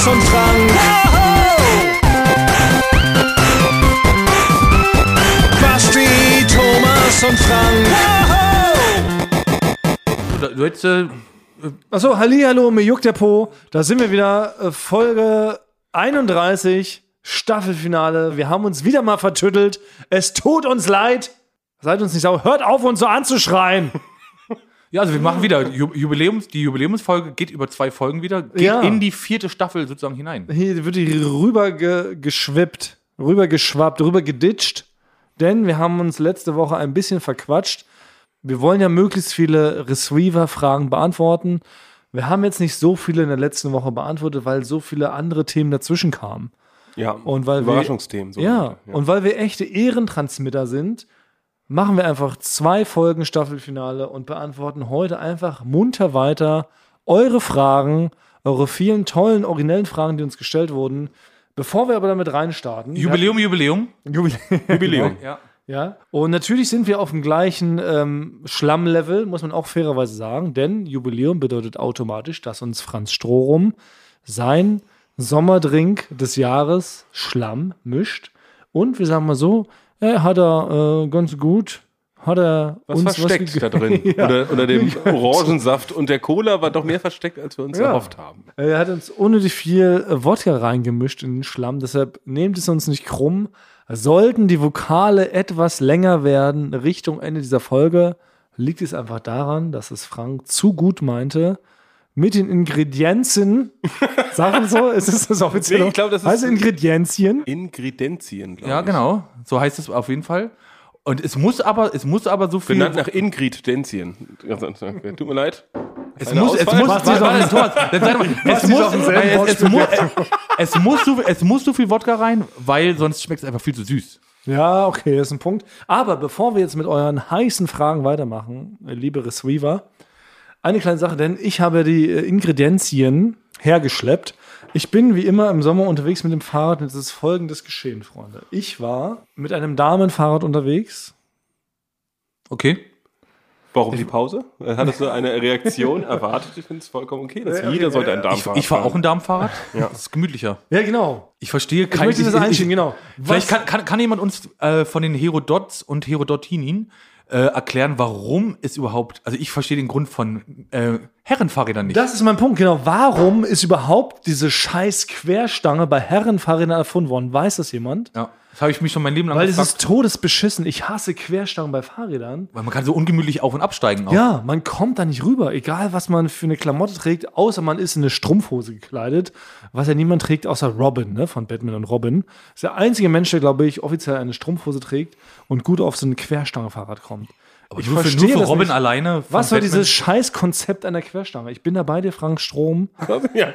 Thomas und Frank. Basti, Thomas und Frank. Du, du hättest, äh, Achso, Hallihallo, mir juckt der Po. Da sind wir wieder. äh, Folge 31, Staffelfinale. Wir haben uns wieder mal vertüttelt. Es tut uns leid. Seid uns nicht sauer. Hört auf, uns so anzuschreien. Ja, also wir machen wieder Ju- Jubiläums, die Jubiläumsfolge geht über zwei Folgen wieder, geht Ja. in die vierte Staffel sozusagen hinein. Hier wird die rüber ge geschwippt, rüber geschwappt, rüber geditscht. Denn wir haben uns letzte Woche ein bisschen verquatscht. Wir wollen ja möglichst viele Receiver-Fragen beantworten. Wir haben jetzt nicht so viele in der letzten Woche beantwortet, weil so viele andere Themen dazwischen kamen. Ja, Und weil wir- Überraschungsthemen. So. Ja, und weil wir echte Ehrentransmitter sind, machen wir einfach zwei Folgen Staffelfinale und beantworten heute einfach munter weiter eure Fragen, eure vielen tollen, originellen Fragen, die uns gestellt wurden. Bevor wir aber damit reinstarten. Jubiläum, Jubiläum. Jubiläum. Jubiläum. Ja. Ja. Und natürlich sind wir auf dem gleichen ähm, Schlammlevel, muss man auch fairerweise sagen, denn Jubiläum bedeutet automatisch, dass uns Franz Strohrum sein Sommerdrink des Jahres Schlamm mischt. Und wir sagen mal so, er hat er äh, ganz gut, hat er Was uns versteckt ge- da drin? ja. Unter, unter dem Orangensaft und der Cola war doch mehr versteckt, als wir uns Ja. erhofft haben. Er hat uns unnötig viel äh, Wodka reingemischt in den Schlamm, deshalb nehmt es uns nicht krumm. Sollten die Vokale etwas länger werden Richtung Ende dieser Folge, liegt es einfach daran, dass es Frank zu gut meinte. Mit den Ingredienzien, sagen so, ist es das offiziell? Nee, ich glaub, das ist- also Ingredienzien. Ingredenzien, glaube ja, ich. genau. So heißt es auf jeden Fall. Und es muss aber, es muss aber so viel. Benannt nach Ingridenzien. Tut mir leid. es muss, es muss, es muss, es, es, muss, es, muss so, es muss so viel Wodka rein, weil sonst schmeckt es einfach viel zu süß. Ja, okay, das ist ein Punkt. Aber bevor wir jetzt mit euren heißen Fragen weitermachen, liebe Receiver, eine kleine Sache, denn ich habe die äh, Ingredienzien hergeschleppt. Ich bin wie immer im Sommer unterwegs mit dem Fahrrad und es ist folgendes geschehen, Freunde. Ich war mit einem Damenfahrrad unterwegs. Okay. Warum die Pause? Hattest du eine Reaktion erwartet? Ich finde es vollkommen okay. Dass okay, jeder sollte ein Ich, Darmfahrrad ich fahre auch ein Darmfahrrad. Das ist gemütlicher. Ja, genau. Ich verstehe Ich kein möchte das einschieben, genau. Vielleicht kann, kann, kann jemand uns äh, von den Herodots und Herodotinin äh, erklären, warum es überhaupt, also ich verstehe den Grund von äh, Herrenfahrrädern nicht. Das ist mein Punkt, genau. Warum ist überhaupt diese scheiß Querstange bei Herrenfahrrädern erfunden worden? Weiß das jemand? ja, das habe ich mich schon mein Leben lang Weil es gefragt. ist todesbeschissen. Ich hasse Querstangen bei Fahrrädern. Weil man kann so ungemütlich auf- und absteigen auch. Ja, man kommt da nicht rüber, egal was man für eine Klamotte trägt, außer man ist in eine Strumpfhose gekleidet, was ja niemand trägt, außer Robin, ne, von Batman und Robin. Ist der einzige Mensch, der, glaube ich, offiziell eine Strumpfhose trägt und gut auf so ein Querstangefahrrad kommt. Aber ich nur für, verstehe nur für Robin nicht. alleine. Was soll dieses scheiß Konzept einer Querstange? Ich bin da bei dir, Frank Strom. Ja.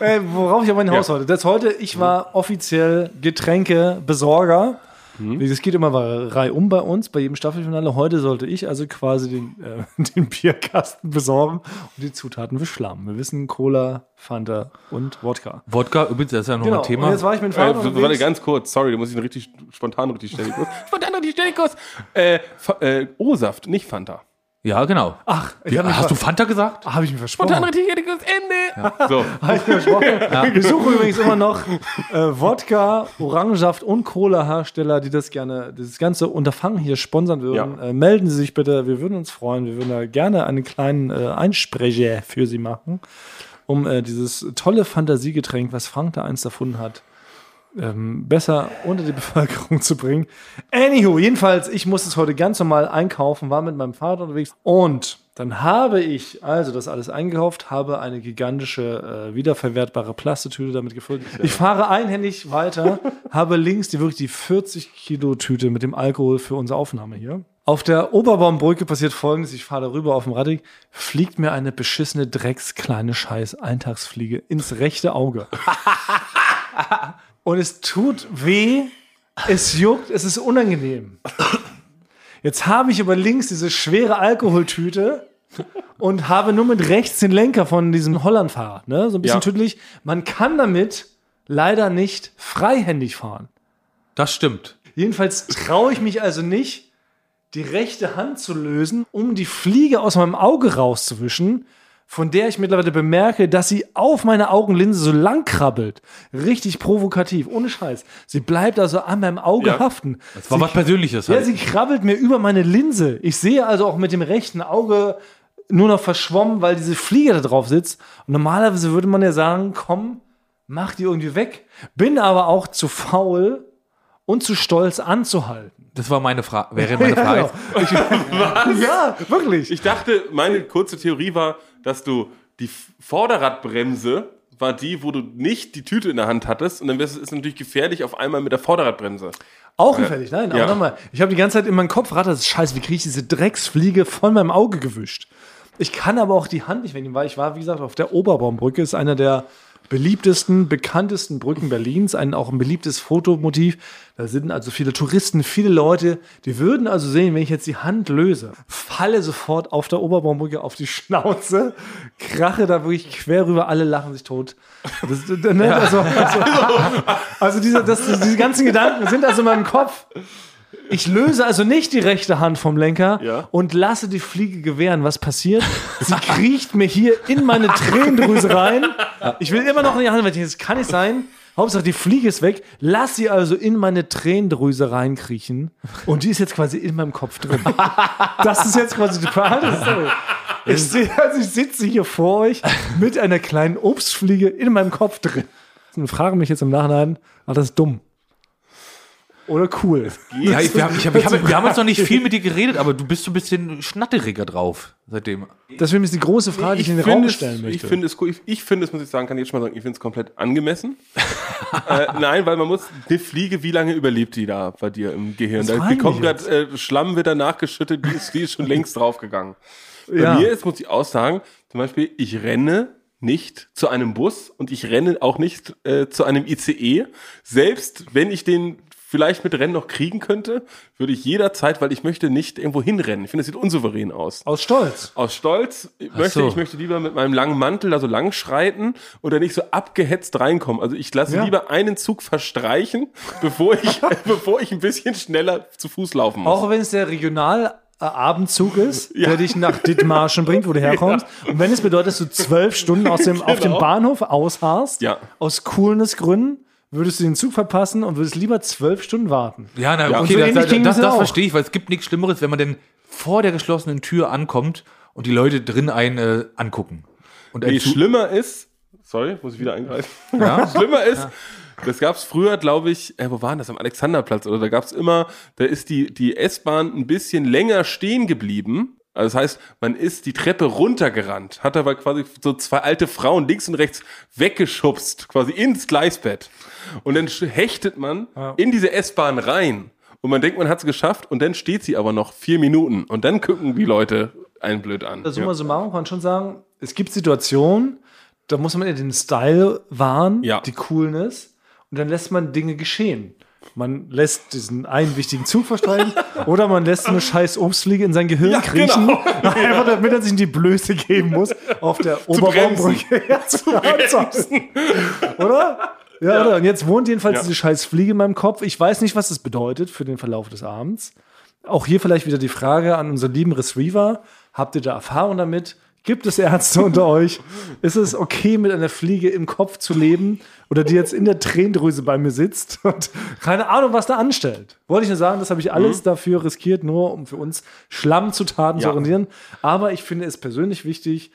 Äh, worauf ich aber hinaus wollte. Das heute, ich war offiziell Getränkebesorger. Das geht immer reihum bei uns, bei jedem Staffelfinale. Heute sollte ich also quasi den, äh, den Bierkasten besorgen und die Zutaten für Schlamm. Wir wissen Cola, Fanta und Wodka. Wodka, übrigens, das ist ja noch Genau. ein Thema. Und jetzt war ich mit dem Äh, Fahrrad warte ganz kurz, sorry, du musst ihn richtig spontan richtig kurz. Spontan richtig ständig kurz. Äh, äh, O-Saft, nicht Fanta. Ja, genau. Ach, ich Wie, habe mich, hast du Fanta gesagt? hab ich mir versprochen. Spontan richtig ständig kurz, Ende. So. Hab ich mir versprochen. Wir suchen übrigens immer noch äh, Wodka, Orangensaft und Cola-Hersteller, die das gerne, dieses ganze Unterfangen hier sponsern würden. Ja. Äh, melden Sie sich bitte, wir würden uns freuen. Wir würden da gerne einen kleinen äh, Einsprecher für Sie machen, um äh, dieses tolle Fantasiegetränk, was Frank da einst erfunden hat, ähm, besser unter die Bevölkerung zu bringen. Anywho, jedenfalls, ich musste es heute ganz normal einkaufen, war mit meinem Vater unterwegs und dann habe ich also das alles eingekauft, habe eine gigantische äh, wiederverwertbare Plastetüte damit gefüllt. Ich fahre einhändig weiter, habe links die wirklich die 40 Kilo Tüte mit dem Alkohol für unsere Aufnahme hier. Auf der Oberbaumbrücke passiert folgendes, ich fahre darüber auf dem Radweg, fliegt mir eine beschissene Drecks kleine Scheiß Eintagsfliege ins rechte Auge. Und es tut weh, es juckt, es ist unangenehm. Jetzt habe ich aber links diese schwere Alkoholtüte und habe nur mit rechts den Lenker von diesem Hollandfahrrad, ne? So ein bisschen Ja. tüdelig. Man kann damit leider nicht freihändig fahren. Das stimmt. Jedenfalls traue ich mich also nicht, die rechte Hand zu lösen, um die Fliege aus meinem Auge rauszuwischen. Von der ich mittlerweile bemerke, dass sie auf meine Augenlinse so lang krabbelt. Richtig provokativ, ohne Scheiß. Sie bleibt also an meinem Auge Ja. haften. Das war was Persönliches. Ja, Halt. sie krabbelt mir über meine Linse. Ich sehe also auch mit dem rechten Auge nur noch verschwommen, weil diese Fliege da drauf sitzt. Und normalerweise würde man ja sagen, komm, mach die irgendwie weg. Bin aber auch zu faul und zu stolz anzuhalten. das war meine Frage. Wäre meine Frage. Ja, wirklich. Ich dachte, meine kurze Theorie war, dass du die Vorderradbremse war die, wo du nicht die Tüte in der Hand hattest und dann ist es natürlich gefährlich auf einmal mit der Vorderradbremse. Auch gefällig, nein, Ja. aber nochmal. Ich habe die ganze Zeit in meinem Kopf rattert, scheiße, wie kriege ich diese Drecksfliege von meinem Auge gewischt? Ich kann aber auch die Hand nicht wegnehmen, weil ich war, wie gesagt, auf der Oberbaumbrücke, ist einer der beliebtesten, bekanntesten Brücken Berlins, ein auch ein beliebtes Fotomotiv. Da sind also viele Touristen, viele Leute, die würden also sehen, wenn ich jetzt die Hand löse, falle sofort auf der Oberbaumbrücke auf die Schnauze, krache da wirklich quer rüber, alle lachen sich tot. Das, ne, also, also, also diese, das, diese ganzen Gedanken sind also in meinem Kopf. Ich löse also nicht die rechte Hand vom Lenker Ja. und lasse die Fliege gewähren. Was passiert? Sie kriecht mir hier in meine Tränendrüse rein. Ich will immer noch in die Hand, weil das kann nicht sein. Hauptsache, die Fliege ist weg. Lass sie also in meine Tränendrüse reinkriechen. Und die ist jetzt quasi in meinem Kopf drin. Das ist jetzt quasi die. Story. Ich, sehe, also ich sitze hier vor euch mit einer kleinen Obstfliege in meinem Kopf drin. Und frage mich jetzt im Nachhinein, war das dumm? Oder cool? Ja, ich, wir, haben, ich ich wir haben jetzt noch nicht viel mit dir geredet, aber du bist so ein bisschen schnatteriger drauf seitdem. Deswegen ist die große Frage, die ich in den finde Raum es, stellen ich möchte. finde es cool. Ich, ich finde es, muss ich sagen, kann ich jetzt schon mal sagen, ich finde es komplett angemessen. äh, nein, weil man muss, eine Fliege, wie lange überlebt die da bei dir im Gehirn? Das Da die ich kommt gerade, äh, Schlamm wird da nachgeschüttet, die ist, die ist schon längst draufgegangen. Bei Ja. mir ist, muss ich auch sagen, zum Beispiel, ich renne nicht zu einem Bus und ich renne auch nicht äh, zu einem ICE. Selbst wenn ich den vielleicht mit Rennen noch kriegen könnte, würde ich jederzeit, weil ich möchte nicht irgendwo hinrennen. Ich finde, das sieht unsouverän aus Aus Stolz. aus Stolz ich möchte so. ich möchte lieber mit meinem langen Mantel da so lang schreiten oder nicht so abgehetzt reinkommen. Also ich lasse Ja. lieber einen Zug verstreichen, bevor ich bevor ich ein bisschen schneller zu Fuß laufen muss. Auch wenn es der Regional äh, Abendzug ist, der dich nach Dithmarschen bringt, wo du herkommst. Und wenn es bedeutet, dass du zwölf Stunden aus dem, auf dem Genau. Bahnhof ausharrst, Ja. aus Coolness-Gründen, würdest du den Zug verpassen und würdest lieber zwölf Stunden warten. Ja, na, Und okay, so das, das, das, das verstehe ich, weil es gibt nichts Schlimmeres, wenn man denn vor der geschlossenen Tür ankommt und die Leute drin einen äh, angucken. Und Nee, schlimmer ist, sorry, muss ich wieder eingreifen. Ja? Schlimmer ist, das gab's früher, glaube ich, äh, wo waren das? Am Alexanderplatz oder da gab's immer, da ist die, die S-Bahn ein bisschen länger stehen geblieben. Also das heißt, man ist die Treppe runtergerannt, hat aber quasi so zwei alte Frauen links und rechts weggeschubst, quasi ins Gleisbett. Und dann hechtet man in diese S-Bahn rein. Und man denkt, man hat's geschafft und dann steht sie aber noch vier Minuten. Und dann gucken die Leute einen blöd an. Also summa summarum kann man schon sagen, es gibt Situationen, da muss man den Style wahren, Ja. die Coolness, und dann lässt man Dinge geschehen. Man lässt diesen einen wichtigen Zug verstreichen oder man lässt eine scheiß Obstfliege in sein Gehirn kriechen, einfach damit er sich in die Blöße geben muss, auf der Oberbaumbrücke. Ja, zu bremsen. oder? Ja, oder? Und jetzt wohnt jedenfalls Ja. diese scheiß Fliege in meinem Kopf. Ich weiß nicht, was das bedeutet für den Verlauf des Abends. Auch hier vielleicht wieder die Frage an unseren lieben Receiver. Habt ihr da Erfahrung damit? Gibt es Ärzte unter euch? Ist es okay, mit einer Fliege im Kopf zu leben oder die jetzt in der Tränendrüse bei mir sitzt und keine Ahnung, was da anstellt? Wollte ich nur sagen, das habe ich alles dafür riskiert, nur um für uns Schlammzutaten zu Ja. organisieren. Aber ich finde es persönlich wichtig,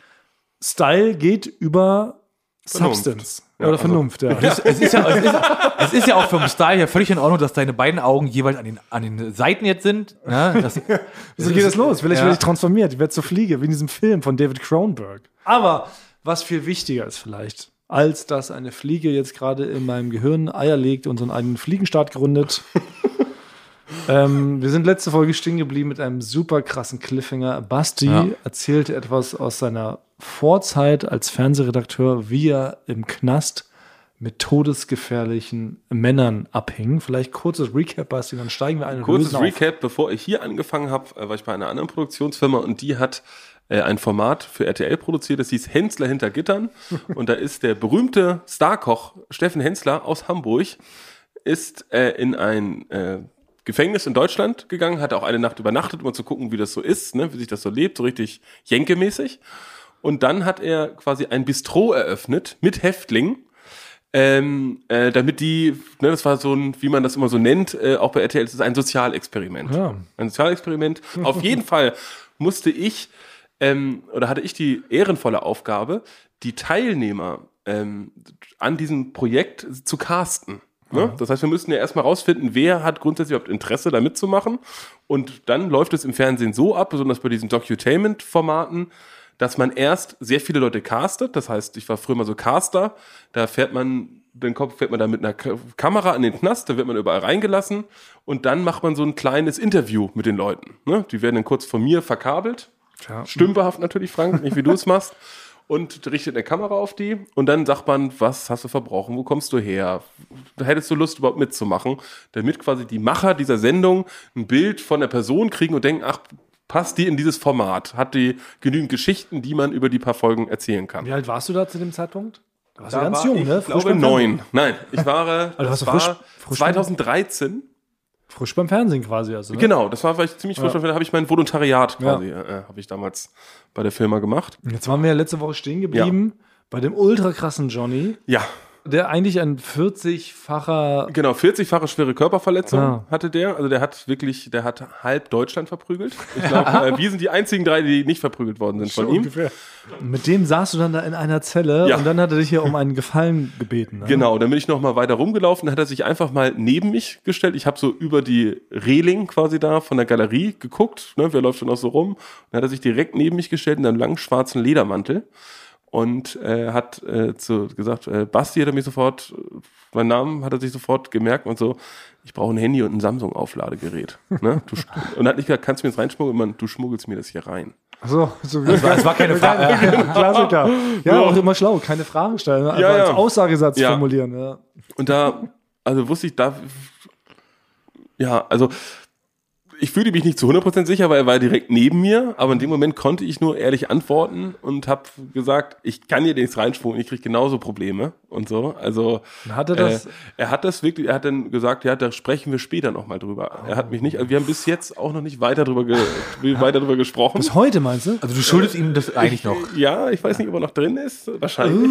Style geht über. Substance Ja, oder also- Vernunft. Ja. Es, es, ist ja, es, ist, es ist ja auch vom Style her völlig in Ordnung, dass deine beiden Augen jeweils an den, an den Seiten jetzt sind. Ne? Das, So geht das los. Vielleicht Ja. werde ich transformiert. Ich werde zur Fliege, wie in diesem Film von David Cronenberg. Aber was viel wichtiger ist vielleicht, als dass eine Fliege jetzt gerade in meinem Gehirn Eier legt und so einen eigenen Fliegenstaat gründet. ähm, wir sind letzte Folge stehen geblieben mit einem super krassen Cliffhanger. Basti Ja. erzählte etwas aus seiner Vorzeit als Fernsehredakteur, wie er im Knast mit todesgefährlichen Männern abhing. Vielleicht kurzes Recap, Basti, dann steigen wir ein Kurzes lösen auf. Recap, bevor ich hier angefangen habe, äh, war ich bei einer anderen Produktionsfirma und die hat äh, ein Format für RTL produziert, das hieß Hensler hinter Gittern. und da ist der berühmte Starkoch Steffen Hensler aus Hamburg, ist äh, in ein äh, Gefängnis in Deutschland gegangen, hat auch eine Nacht übernachtet, um mal zu gucken, wie das so ist, ne, wie sich das so lebt, so richtig Jenke-mäßig. Und dann hat er quasi ein Bistro eröffnet mit Häftlingen. Ähm, äh, damit die, ne, das war so ein, wie man das immer so nennt, äh, auch bei RTL, es ist ein Sozialexperiment. Ja. Ein Sozialexperiment. Auf jeden Fall musste ich, ähm, oder hatte ich die ehrenvolle Aufgabe, die Teilnehmer ähm, an diesem Projekt zu casten. Ne? Das heißt, wir müssen ja erstmal rausfinden, wer hat grundsätzlich überhaupt Interesse, da mitzumachen. Und dann läuft es im Fernsehen so ab, besonders bei diesen Docutainment-Formaten, dass man erst sehr viele Leute castet. Das heißt, ich war früher mal so Caster. Da fährt man, den Kopf fährt man da mit einer Ka- Kamera an den Knast, da wird man überall reingelassen. Und dann macht man so ein kleines Interview mit den Leuten. Ne? Die werden dann kurz von mir verkabelt. Ja. Stümperhaft natürlich, Frank, nicht wie du es machst. Und richtet eine Kamera auf die und dann sagt man, was hast du verbrochen, wo kommst du her? Hättest du Lust überhaupt mitzumachen? Damit quasi die Macher dieser Sendung ein Bild von der Person kriegen und denken, ach, passt die in dieses Format? Hat die genügend Geschichten, die man über die paar Folgen erzählen kann? Wie alt warst du da zu dem Zeitpunkt? Da warst Da du ganz war jung, ich, ne? Ich glaube neun. Nein, ich war, äh, Also warst das du frisch- war frisch beim- 2013. Frisch beim Fernsehen quasi. Also, ne? Genau, das war, ich ziemlich frisch. Da habe ich mein Volontariat Ja. quasi, äh, habe ich damals bei der Firma gemacht. Jetzt waren wir ja letzte Woche stehen geblieben bei dem ultra krassen Johnny, Ja, der eigentlich ein 40-facher. Genau, 40-fache schwere Körperverletzung Ah. hatte der. Also der hat wirklich, der hat halb Deutschland verprügelt. Ich glaube, äh, wir sind die einzigen drei, die nicht verprügelt worden sind von ihm. Mit dem saßt du dann da in einer Zelle Ja. und dann hat er dich hier um einen Gefallen gebeten. Ne? Genau, dann bin ich noch mal weiter rumgelaufen, dann hat er sich einfach mal neben mich gestellt. Ich habe so über die Reling quasi da von der Galerie geguckt, ne, wer läuft schon noch so rum. Dann hat er sich direkt neben mich gestellt in einem langen schwarzen Ledermantel und äh, hat äh, zu, gesagt, äh, Basti hat er mich sofort, meinen Namen hat er sich sofort gemerkt und so, ich brauche ein Handy und ein Samsung-Aufladegerät. Ne? Und hat nicht gesagt, kannst du mir das reinschmuggeln? Man, du schmuggelst mir das hier rein. So, so Es war, es war keine Frage. Klassiker. Ja, auch immer schlau. Keine Fragen stellen, ne? einfach Ja, ja. als Aussagesatz Ja. formulieren. Ja. Und da, also wusste ich, da, ja, also ich fühlte mich nicht zu 100% sicher, weil er war direkt neben mir, aber in dem Moment konnte ich nur ehrlich antworten und habe gesagt, ich kann hier nichts reinschwungen, ich kriege genauso Probleme und so. Also Hat er das- Äh, er hat das wirklich, er hat dann gesagt, ja, da sprechen wir später nochmal drüber. Er hat mich nicht, also wir haben bis jetzt auch noch nicht weiter drüber, ge, weiter drüber gesprochen. Bis heute meinst du? Also du schuldest ihm das eigentlich noch. Ja, ich weiß nicht, ob er noch drin ist, wahrscheinlich.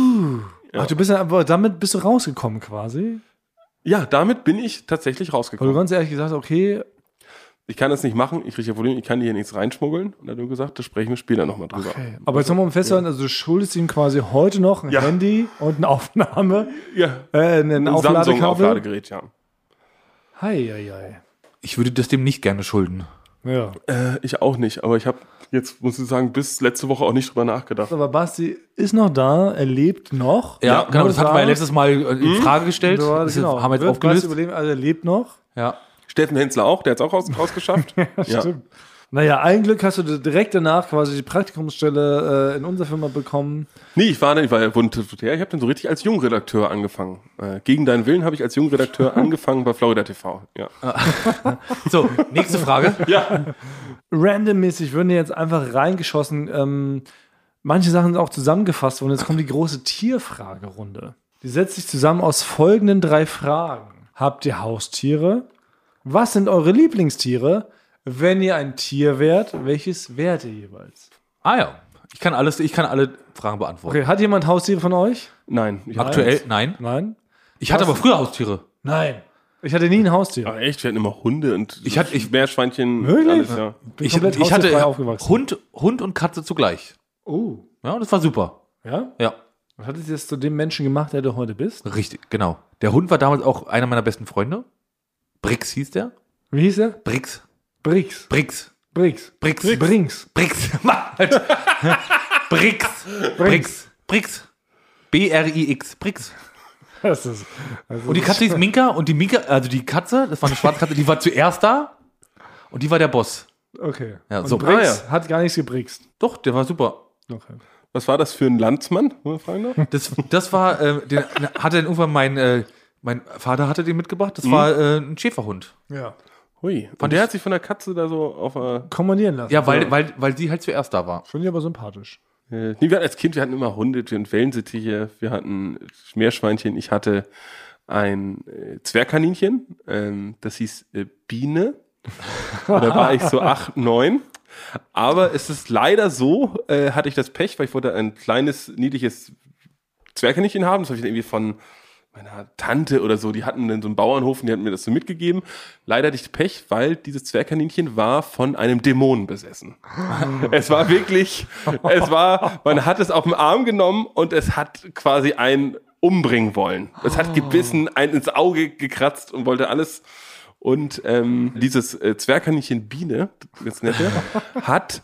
Ach, du bist ja, aber damit bist du rausgekommen quasi. Ja, damit bin ich tatsächlich Weil du rausgekommen. ganz ehrlich gesagt, okay, ich kann das nicht machen, ich kriege ja Probleme, ich kann hier nichts reinschmuggeln. Und dann hat er gesagt, da sprechen wir später nochmal drüber. aber jetzt nochmal um festzuhalten, also du schuldest ihm quasi heute noch ein Ja. Handy und eine Aufnahme, Ja, äh, ein, ein. Samsung-Aufladegerät, ja. Hei, hei, hei. Ich würde das dem nicht gerne schulden. Ja. Äh, ich auch nicht, aber ich habe jetzt, muss ich sagen, bis letzte Woche auch nicht drüber nachgedacht. Aber Basti ist noch da, er lebt noch. Ja, Ja, genau, das hatten wir ja letztes Mal äh, in Frage gestellt. Ja, das genau. haben wir jetzt Wird aufgelöst. Basti überleben, also er lebt noch. Ja. Steffen Hensler auch, der hat es auch raus, rausgeschafft. ja. Stimmt. Naja, ein Glück hast du direkt danach quasi die Praktikumsstelle äh, in unserer Firma bekommen. Nee, ich war, ich war ja, ich habe dann so richtig als Jungredakteur angefangen. Äh, gegen deinen Willen habe ich als Jungredakteur angefangen bei Florida TV. Ja. So, nächste Frage. ja. Randommäßig würden jetzt einfach reingeschossen. Ähm, manche Sachen sind auch zusammengefasst worden. Jetzt kommt die große Tierfragerunde. Die setzt sich zusammen aus folgenden drei Fragen. Habt ihr Haustiere? Was sind eure Lieblingstiere? Wenn ihr ein Tier wärt, welches wärt ihr jeweils? Ah ja. Ich kann alles, ich kann alle Fragen beantworten. Okay, hat jemand Haustiere von euch? Nein. Ich hab- Aktuell, nein. Nein? Ich hatte aber früher Haustiere. Nein. Ich hatte nie ein Haustier. Ach echt, wir hatten immer Hunde und Ich hatte- ich- Meerschweinchen, Wirklich? alles, ja. Bin Ich, komplett ich hatte haustierfrei aufgewachsen. Hund, Hund und Katze zugleich. Oh. Ja, das war super. Ja? Ja, Was hat dich das zu dem Menschen gemacht, der du heute bist? richtig, genau. Der Hund war damals auch einer meiner besten Freunde. Brix hieß der. Wie hieß er? Brix. Brix. Brix. Brix. Brix. Brix. Halt. Brix. Brix. Brix. B-R-I-X. Brix. Das ist, also Und die Katze hieß Minka und die Minka, also die Katze, das war eine schwarze Katze, die war zuerst da und die war der Boss. Okay. Ja, und so. Brix Ah, hat gar nichts gebrixt. Doch, der war super. Okay. Was war das für ein Landsmann? wenn man fragen darf? Das, das war, äh, den hatte dann irgendwann mein, äh, mein Vater hatte den mitgebracht. Das war äh, ein Schäferhund. Ja. Hui. Und der hat sich von der Katze da so auf äh, Kommandieren lassen. Ja, weil, weil, weil sie halt zuerst da war. Finde ich aber sympathisch. Äh, nee, wir hatten als Kind, wir hatten immer Hunde, wir hatten Wellensittiche, wir hatten Meerschweinchen, ich hatte ein äh, Zwergkaninchen, ähm, das hieß äh, Biene. da war ich so acht, neun. Aber es ist leider so, äh, hatte ich das Pech, weil ich wollte ein kleines, niedliches Zwergkaninchen haben. Das habe ich dann irgendwie von meiner Tante oder so, die hatten dann so einen Bauernhof und die hatten mir das so mitgegeben. Leider hatte ich Pech, weil dieses Zwergkaninchen war von einem Dämonen besessen. es war wirklich, es war, man hat es auf den Arm genommen und es hat quasi einen umbringen wollen. Es hat gebissen, einen ins Auge gekratzt und wollte alles. Und ähm, dieses äh, Zwergkaninchen Biene, das nette, hat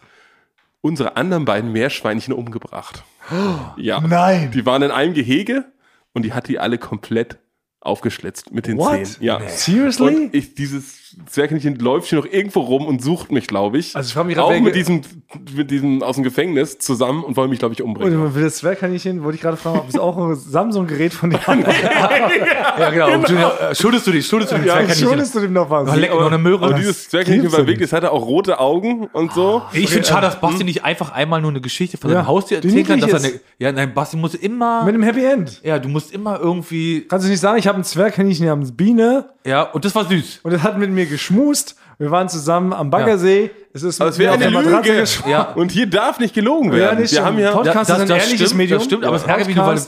unsere anderen beiden Meerschweinchen umgebracht. Ja. Nein. Die waren in einem Gehege und die hat die alle komplett aufgeschlitzt mit den What? Zähnen. Ja. Seriously? Und ich, dieses Zwergkaninchen läuft hier noch irgendwo rum und sucht mich, glaube ich. Also ich frag mich auch grad, wer mit diesem, mit diesem aus dem Gefängnis zusammen und wollen mich, glaube ich, umbringen. Und will das Zwergkaninchen, wollte ich gerade fragen, ob es auch ein Samsung-Gerät von dir Ja, genau. Und du, äh, schuldest du dich, schuldest du dem Ja, Zwergkaninchen. schuldest du dem noch was? Oh, leck noch eine Möhre. Und Das dieses Zwergkaninchen war wirklich, es hatte auch rote Augen und so. Ich finde schade, dass Basti nicht einfach einmal nur eine Geschichte von Ja, seinem Haustier die erzählen kann, dass er eine, ja, nein, Basti muss immer, Mit einem Happy End. ja, du musst immer irgendwie, Kannst du nicht sagen, ich habe ein Zwergkaninchen namens Biene ja, und das war süß. und es hat mit mir geschmust. Wir waren zusammen am Baggersee. Es ist Aber mit es wäre mir auf eine Lüge. Ja. Und hier darf nicht gelogen Ja, werden. nicht Wir haben ja, Podcast Ja, das- ist ein das ehrliches stimmt, Medium. das stimmt, aber es ärgert mich weil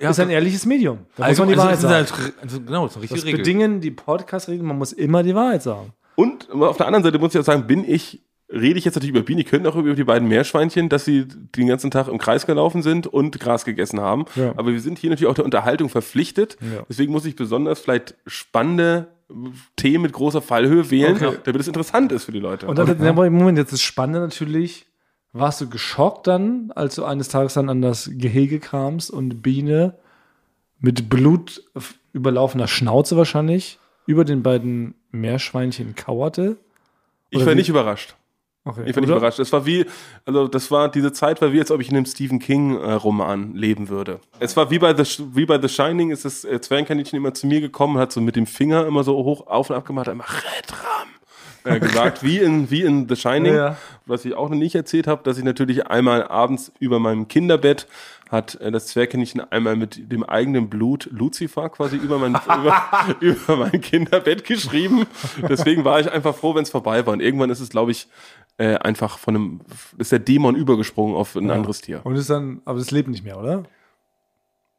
ja, ist ein ehrliches Medium. Da Also, muss man die also, Wahrheit das ist sagen. halt, also, genau, das ist eine richtige Das Regel. bedingen die Podcast-Regeln, man muss immer die Wahrheit sagen. Und auf der anderen Seite muss ich auch sagen, bin ich, rede ich jetzt natürlich über Bienen, ich könnte auch über die beiden Meerschweinchen, dass sie den ganzen Tag im Kreis gelaufen sind und Gras gegessen haben. Ja. Aber wir sind hier natürlich auch der Unterhaltung verpflichtet. Ja. Deswegen muss ich besonders vielleicht spannende Themen mit großer Fallhöhe wählen, Okay. damit es interessant ist für die Leute. Und dann, ja. Moment, jetzt ist spannend natürlich, warst du geschockt dann, als du eines Tages dann an das Gehege kamst und Biene mit Blut überlaufener Schnauze wahrscheinlich über den beiden Meerschweinchen kauerte? ich oder war wie- nicht überrascht. Okay. Ich war nicht Oder? überrascht. Es war wie, also das war diese Zeit, war wie, als ob ich in einem Stephen King äh, leben würde. Es war wie bei The, wie bei The Shining, ist das äh, Zwergenkaninchen immer zu mir gekommen, hat so mit dem Finger immer so hoch auf und ab gemacht, immer Redram äh, gesagt, wie in, wie in The Shining. Ja. Was ich auch noch nicht erzählt habe, dass ich natürlich einmal abends über meinem Kinderbett hat äh, das Zwergkaninchen einmal mit dem eigenen Blut Lucifer quasi über mein, über, über mein Kinderbett geschrieben. Deswegen war ich einfach froh, wenn es vorbei war. Und irgendwann ist es, glaube ich, äh, einfach von einem, ist der Dämon übergesprungen auf ein anderes Tier. Und ist dann, aber es lebt nicht mehr, oder?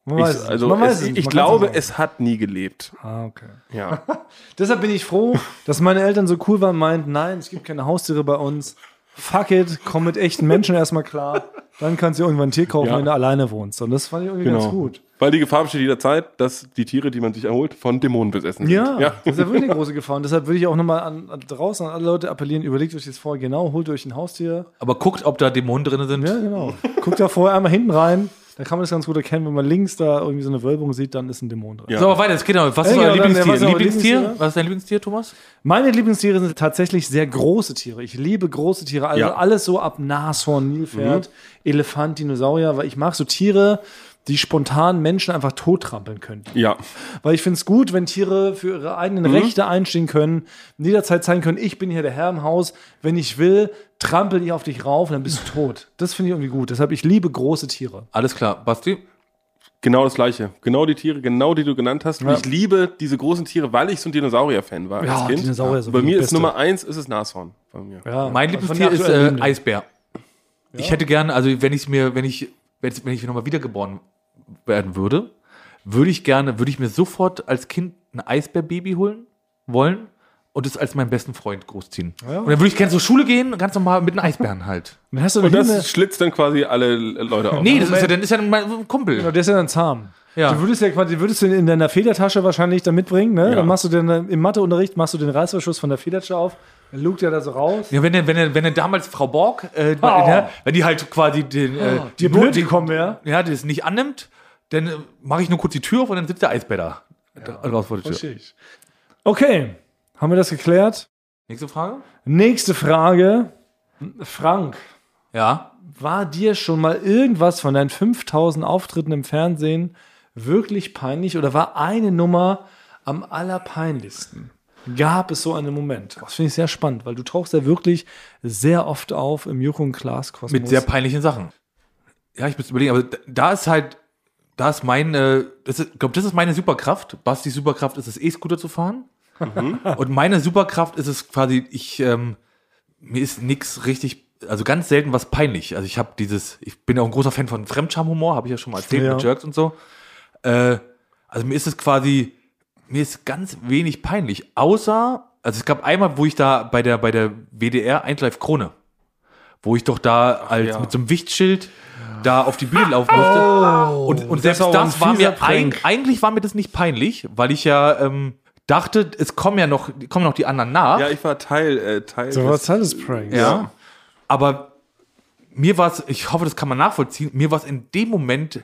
Man Ich, weiß es also Man weiß es, es ich glaube, sagen. es hat nie gelebt. Ah, okay. Ja. Deshalb bin ich froh, dass meine Eltern so cool waren, meinten, nein, es gibt keine Haustiere bei uns. Fuck it, komm mit echten Menschen erstmal klar. Dann kannst du irgendwann ein Tier kaufen, Ja. wenn du alleine wohnst. Und das fand ich irgendwie ganz gut. Weil die Gefahr besteht jederzeit, dass die Tiere, die man sich erholt, von Dämonen besessen sind. Ja, das ist ja wirklich eine große Gefahr. Und deshalb würde ich auch nochmal an, an, draußen an alle Leute appellieren, überlegt euch das vorher genau, holt euch ein Haustier. Aber guckt, ob da Dämonen drin sind. Ja, genau. Guckt da vorher einmal hinten rein. Da kann man das ganz gut erkennen, wenn man links da irgendwie so eine Wölbung sieht, dann ist ein Dämon drin. Ja. So, aber weiter, es geht noch. Was ist euer genau, dann, was ist Lieblingstier? Lieblingstier? Was ist dein Lieblingstier, Thomas? Meine Lieblingstiere sind tatsächlich sehr große Tiere. Ich liebe große Tiere. Also Ja. alles so ab Nashorn, Nilpferd, Elefant, Dinosaurier, weil ich mag so Tiere, die spontan Menschen einfach tottrampeln können. Ja. Weil ich finde es gut, wenn Tiere für ihre eigenen Rechte einstehen können, jederzeit zeigen können, ich bin hier der Herr im Haus. Wenn ich will, trampel ich auf dich rauf und dann bist du tot. Das finde ich irgendwie gut. Deshalb, ich liebe große Tiere. Alles klar. Basti? Genau das gleiche. Genau die Tiere, genau die du genannt hast. Ja. Ich liebe diese großen Tiere, weil ich so ein Dinosaurier-Fan war Ja, als Kind. Dinosaurier sind Bei mir ist. Nummer eins ist es Nashorn. Bei mir. Ja, Mein von Lieblingstier ist äh. Eisbär. Ich hätte gerne, also wenn ich mir, wenn ich, wenn ich, wenn ich nochmal wiedergeboren werden würde, würde ich gerne, würde ich mir sofort als Kind ein Eisbärbaby holen wollen und es als meinen besten Freund großziehen. Ja. Und dann würde ich gerne zur Schule gehen, ganz normal mit einem Eisbären halt. Dann hast du Und das eine, schlitzt dann quasi alle Leute auf. Nee, das ist ja dann ist ja mein Kumpel. Genau, der ist ja dann zahm. Ja. Du würdest ja quasi, würdest du in deiner Federtasche wahrscheinlich da mitbringen, ne? Ja. Dann machst du den, im Matheunterricht machst du den Reißverschluss von der Federtasche auf, dann lugt er da so raus. Ja, wenn er, wenn er, wenn er damals Frau Borg, äh, Oh. ne, wenn die halt quasi den, äh, Die Not- blöd gekommen wäre. ja, das nicht annimmt, dann äh, mache ich nur kurz die Tür auf und dann sitzt der Eisbär da. da raus vor der Tür. Okay, haben wir das geklärt? Nächste Frage? Nächste Frage. Frank, Ja. war dir schon mal irgendwas von deinen 5000 Auftritten im Fernsehen wirklich peinlich oder war eine Nummer am allerpeinlichsten? Gab es so einen Moment? Das finde ich sehr spannend, weil du tauchst ja wirklich sehr oft auf im und Klaas Kosmos. Mit sehr peinlichen Sachen. Ja, ich muss überlegen, aber da- ist halt, da ist meine, das ist, ich glaube, das ist meine Superkraft. Bastis Superkraft ist es, E-Scooter zu fahren. Und meine Superkraft ist es quasi, ich, ähm, mir ist nix richtig also ganz selten was peinlich. Also ich habe dieses, ich bin auch ein großer Fan von Fremdscham-Humor, habe ich ja schon mal erzählt Ja. mit Jerks und so. Äh, also mir ist es quasi, mir ist ganz wenig peinlich, außer, also es gab einmal, wo ich da bei der, bei der WDR Eindlive Krone, wo ich doch da als ja. mit so einem Wichtschild da auf die Bühne laufen musste. und und selbst das war mir, ein, Prank. eigentlich war mir das nicht peinlich, weil ich ja ähm, dachte, es kommen ja noch, kommen noch die anderen nach. Ja, ich war Teil, äh, Teil So des- was Teil des Pranks. Ja. Aber mir war es, ich hoffe, das kann man nachvollziehen, mir war es in dem Moment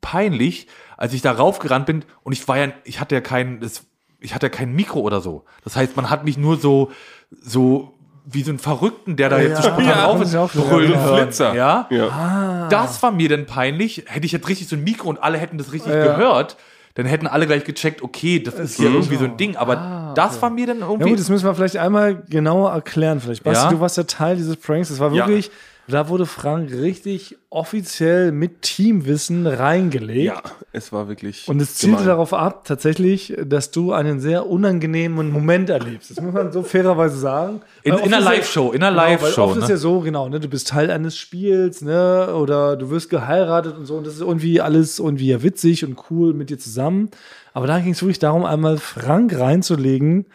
peinlich, als ich da raufgerannt bin und ich war ja, ich hatte ja kein, das, ich hatte ja kein Mikro oder so. Das heißt, man hat mich nur so, so wie so einen Verrückten, der da jetzt so spontan Ja, rauf ist, brüllen Ja. Flitzer. Ja? Ja. Das war mir dann peinlich. Hätte ich jetzt richtig so ein Mikro und alle hätten das richtig Ja. gehört, dann hätten alle gleich gecheckt, okay, das ist hier irgendwie so ein Ding. Aber das war mir dann Ja irgendwie. gut, das müssen wir vielleicht einmal genauer erklären. Vielleicht, Basti, Ja. du warst ja Teil dieses Pranks. Das war Ja. wirklich, da wurde Frank richtig offiziell mit Teamwissen reingelegt. ja, es war wirklich. Und es zielte gemein. darauf ab, tatsächlich, dass du einen sehr unangenehmen Moment erlebst. Das muss man so fairerweise sagen. In- in oft einer ist Live-Show, in einer Genau, Live-Show, Oft ist ne? ja so, genau, ne, du bist Teil eines Spiels, ne, oder du wirst geheiratet und so, und das ist irgendwie alles irgendwie ja witzig und cool mit dir zusammen. Aber da ging es wirklich darum, einmal Frank reinzulegen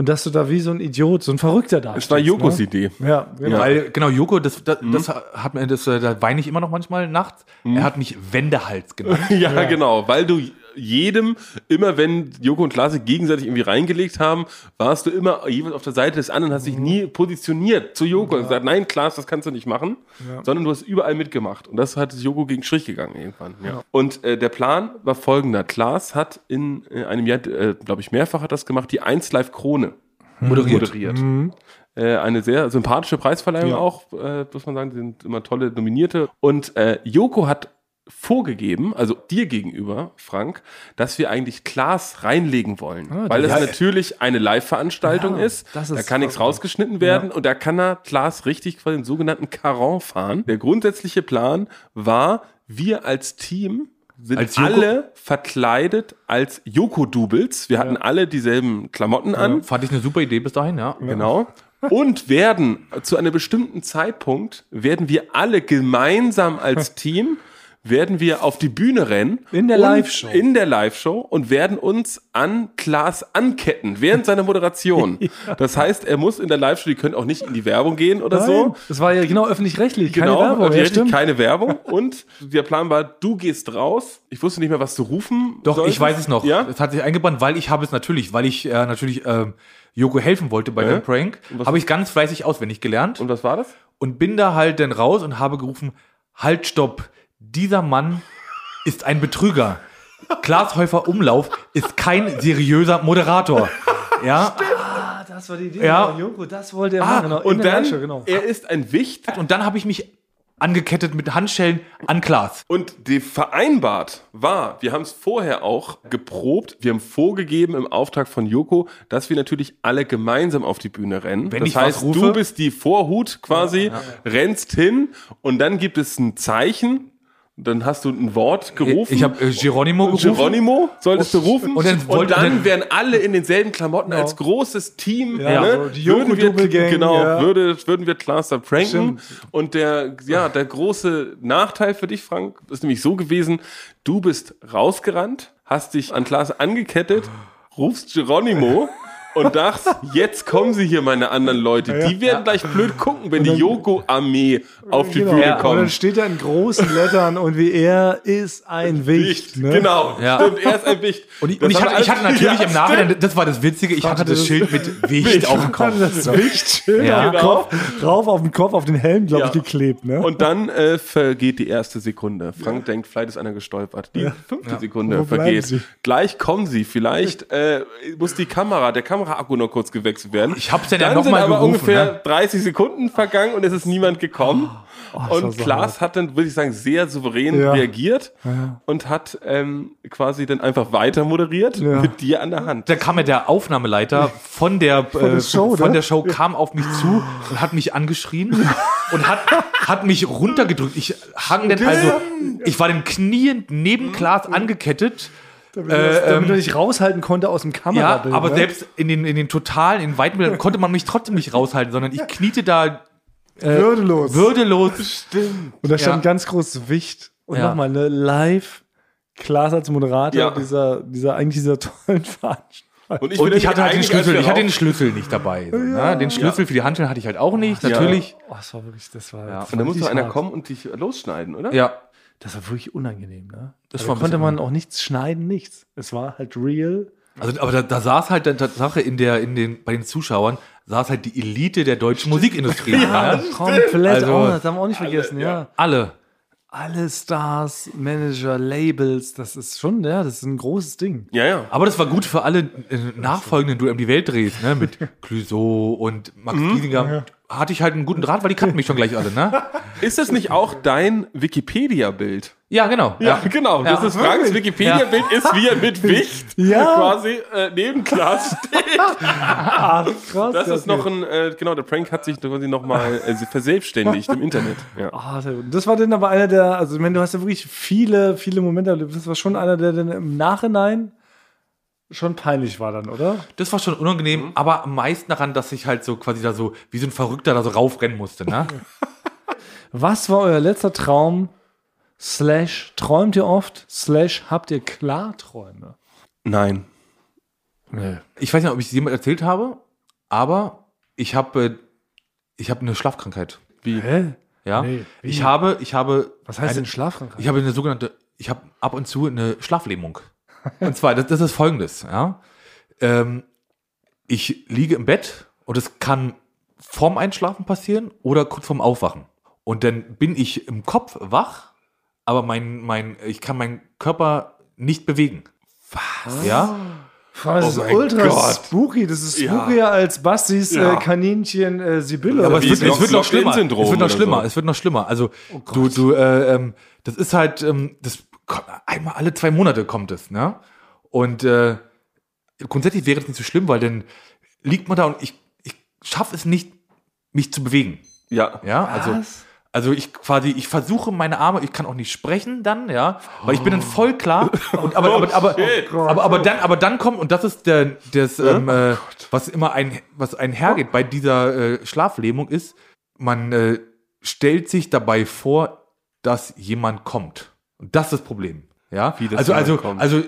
und dass du da wie so ein Idiot, so ein Verrückter da Es war Jokos ne? Idee. Ja, genau. Weil, genau, Joko, das, das, das hat mir, das, äh, da weine ich immer noch manchmal nachts. Er hat mich Wendehals genannt. Ja, genau, weil du jedem, immer wenn Joko und Klaas sich gegenseitig irgendwie reingelegt haben, warst du immer jeweils auf der Seite des anderen, hast dich nie positioniert zu Joko und gesagt, nein, Klaas, das kannst du nicht machen, sondern du hast überall mitgemacht. Und das hat Joko gegen Strich gegangen irgendwann. Ja. Und äh, der Plan war folgender. Klaas hat in äh, einem Jahr, äh, glaube ich, mehrfach hat das gemacht, die 1 Live Krone Moderiert. moderiert. Äh, eine sehr sympathische Preisverleihung auch, äh, muss man sagen, die sind immer tolle Nominierte. Und Joko hat vorgegeben, also dir gegenüber, Frank, dass wir eigentlich Klaas reinlegen wollen. weil das ja, natürlich eine Live-Veranstaltung Ja, ist. das Da ist kann nichts rausgeschnitten werden und da kann er Klaas richtig quasi den sogenannten Caron fahren. Der grundsätzliche Plan war, wir als Team sind Als alle verkleidet als Joko-Doubles. Wir hatten alle dieselben Klamotten an. Fand ich eine super Idee bis dahin, ja. Genau. Und werden zu einem bestimmten Zeitpunkt, werden wir alle gemeinsam als Team, werden wir auf die Bühne rennen. In der Live-Show. In der Live-Show und werden uns an Klaas anketten während seiner Moderation. Das heißt, er muss in der Live-Show, die können auch nicht in die Werbung gehen oder Nein, so. das war ja genau öffentlich-rechtlich, keine Genau, Werbung. Ja, richtig, stimmt. keine Werbung. Und der Plan war, du gehst raus. Ich wusste nicht mehr, was zu rufen. Doch, solltest. ich weiß es noch. Ja? Es hat sich eingebrannt, weil ich habe es natürlich, weil ich äh, natürlich ähm, Joko helfen wollte bei Äh? dem Prank, habe ich ganz fleißig auswendig gelernt Und was war das? und bin da halt dann raus und habe gerufen, halt, stopp, dieser Mann ist ein Betrüger. Klaas Häufer Umlauf ist kein seriöser Moderator. Ja, Ah, das war die Idee. Ja. von Joko, das wollte er Ah, machen. genau, und dann, Live-Show, genau. er ist ein Wicht und dann habe ich mich angekettet mit Handschellen an Klaas. Und die vereinbart war, wir haben es vorher auch geprobt, wir haben vorgegeben im Auftrag von Joko, dass wir natürlich alle gemeinsam auf die Bühne rennen. Wenn das ich was heißt, rufe- du bist die Vorhut quasi, rennst hin und dann gibt es ein Zeichen, dann hast du ein Wort gerufen. Ich habe äh, Geronimo gerufen. Geronimo solltest du rufen. Und dann wollte- dann dann- werden alle in denselben Klamotten als großes Team. Ja, ne, so die würden wir, Joko-Double-Gang, genau, ja. würde, würden wir da pranken. Stimmt. Und der, ja, der große Nachteil für dich, Frank, ist nämlich so gewesen, du bist rausgerannt, hast dich an Klaas angekettet, rufst Geronimo und dachtest, jetzt kommen sie hier, meine anderen Leute. Die werden gleich blöd gucken, wenn die Joko-Armee auf die Genau. Bühne Ja, und dann kommt. steht da in großen Lettern und wie er ist ein Wicht. Ne? Genau, Ja. stimmt, er ist ein Wicht. Und ich, und ich, hatte, ich hatte natürlich Ja, im Nachhinein, das war das Witzige, ich hatte hatte das das- Schild mit Wicht auf dem Kopf. Das Wichtschild Ja. auf, den Genau. Kopf, drauf auf den Kopf, auf den Helm, glaube ich, Ja. geklebt. Ne? Und dann äh, vergeht die erste Sekunde. Frank denkt, vielleicht ist einer gestolpert. Die fünfte Sekunde Wo vergeht. Gleich kommen sie. Vielleicht äh, muss die Kamera, der Kameraakku noch kurz gewechselt werden. Ich hab's dann ja dann noch sind mal aber gerufen, ungefähr ne? 30 Sekunden vergangen und es ist niemand gekommen. das war und so Klaas hat dann, würde ich sagen, sehr souverän Ja. reagiert und hat ähm, quasi dann einfach weiter moderiert Ja. mit dir an der Hand. Da kam ja der Aufnahmeleiter von der, der äh, Show, von ne? der Show, kam auf mich zu und hat mich angeschrien und hat, hat mich runtergedrückt. Ich hang dann also, ich war dann kniend neben Klaas angekettet. Damit, er- damit er nicht raushalten konnte aus dem Ja, Kamerabild. aber ne? selbst in den, in den totalen, in den weiten Bildern konnte man mich trotzdem nicht raushalten, sondern ich kniete da Würdelos. Würdelos. Und da stand Ja. ganz groß Wicht. Und Ja. nochmal eine live Klaas als Moderator Ja. dieser, dieser, eigentlich dieser tollen Veranstaltung. Und Und ich hatte halt den Schlüssel, ich hatte den Schlüssel nicht dabei. So, ne? Den Schlüssel für die Handschellen hatte ich halt auch nicht, natürlich. Oh, das war wirklich, das war. Ja. Und da muss doch richtig einer kommen und dich losschneiden, oder? Ja. Das war wirklich unangenehm, ne? Das ein konnte man auch nichts schneiden, nichts. Es war halt real. Also, aber da, da saß halt dann Tatsache in der, in den, bei den Zuschauern, saß halt die Elite der deutschen Musikindustrie. ja, Komplett. Also- oh, das haben wir auch nicht vergessen, ja. Alle. Alle Stars, Manager, Labels, das ist schon, ja, das ist ein großes Ding. Ja, ja. Aber das war gut für alle äh, nachfolgenden, du um die Welt drehst, ne? Mit Clouseau und Max Giesinger. Hatte ich halt einen guten Draht, weil die kannten mich schon gleich alle, ne? Ist das nicht auch dein Wikipedia-Bild? Ja, genau. Ja, genau. Ja. Das ist Franks Wikipedia-Bild ist, wie er mit Wicht Ja. quasi äh, neben Klaas steht. Ah, krass. Das ist noch ein, äh, genau, der Prank hat sich quasi nochmal äh, verselbstständigt im Internet. Ja. Gut. Das war dann aber einer der, also ich meine, du hast ja wirklich viele, viele Momente erlebt. Das war schon einer, der dann im Nachhinein schon peinlich war dann, oder? Das war schon unangenehm, aber am meisten daran, dass ich halt so quasi da so, wie so ein Verrückter da so raufrennen musste, ne? Was war euer letzter Traum? Slash, träumt ihr oft? Slash, habt ihr Klarträume? Nein. Nee. Ich weiß nicht, ob ich es jemand erzählt habe, aber ich habe äh, ich habe eine Schlafkrankheit. Wie? Hä? Ja, Nee, wie? ich habe ich habe Was heißt eine, denn Schlafkrankheit? ich habe eine sogenannte ich habe ab und zu eine Schlaflähmung. Und zwar das, das ist folgendes, ja. Ähm, ich liege im Bett und es kann vorm Einschlafen passieren oder kurz vorm Aufwachen. Und dann bin ich im Kopf wach, aber mein mein ich kann meinen Körper nicht bewegen. Was? Ja? Das ist Oh mein ultra Gott. spooky. Das ist Ja. spookier als Bastis Ja. äh, Kaninchen äh, Sibylle. aber es wird, es wird noch schlimmer. Es wird noch schlimmer. so. Es wird noch schlimmer. Also du, du, äh, ähm, das ist halt, ähm, das einmal alle zwei Monate kommt es, ne? Und äh, grundsätzlich wäre das nicht so schlimm, weil dann liegt man da und ich, ich schaffe es nicht, mich zu bewegen. Ja. Ja, also, Was? also ich quasi, ich versuche meine Arme, ich kann auch nicht sprechen dann, ja, weil ich bin dann voll klar. Und, aber, aber, aber, shit. aber, aber dann, aber dann kommt, und das ist der, das, ähm, äh, was immer ein, was einhergeht bei dieser äh, Schlaflähmung ist, man äh, stellt sich dabei vor, dass jemand kommt. Und das ist das Problem. Ja, Wie, dass also, also, kommt? also,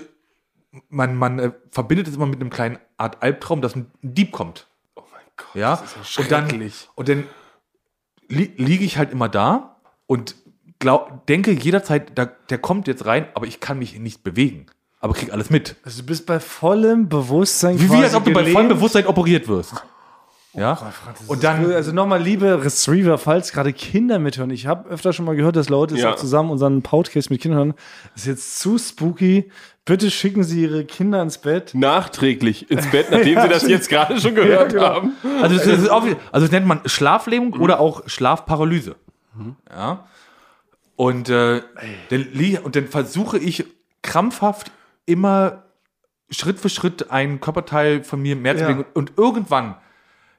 man, man äh, verbindet es immer mit einem kleinen Art Albtraum, dass ein Dieb kommt. Oh mein Gott. Ja, Das ist ja und dann, schrecklich. und dann li liege ich halt immer da und glaub, denke jederzeit, da, der kommt jetzt rein, aber ich kann mich nicht bewegen. Aber krieg alles mit. Also du bist bei vollem Bewusstsein Wie, wie als ob du bei vollem Bewusstsein operiert wirst. Ja, und dann, Also nochmal, liebe Retriever, falls gerade Kinder mithören. Ich habe öfter schon mal gehört, dass Leute Ja. zusammen unseren Podcast mit Kindern hören. Das ist jetzt zu spooky. Bitte schicken Sie Ihre Kinder ins Bett. Nachträglich ins Bett, nachdem sie das jetzt gerade schon gehört genau. haben. also das, ist auch, also das nennt man Schlaflähmung oder auch Schlafparalyse. Ja. Und, äh, dann, und dann versuche ich krampfhaft immer Schritt für Schritt ein Körperteil von mir mehr zu Ja. bewegen. Und irgendwann,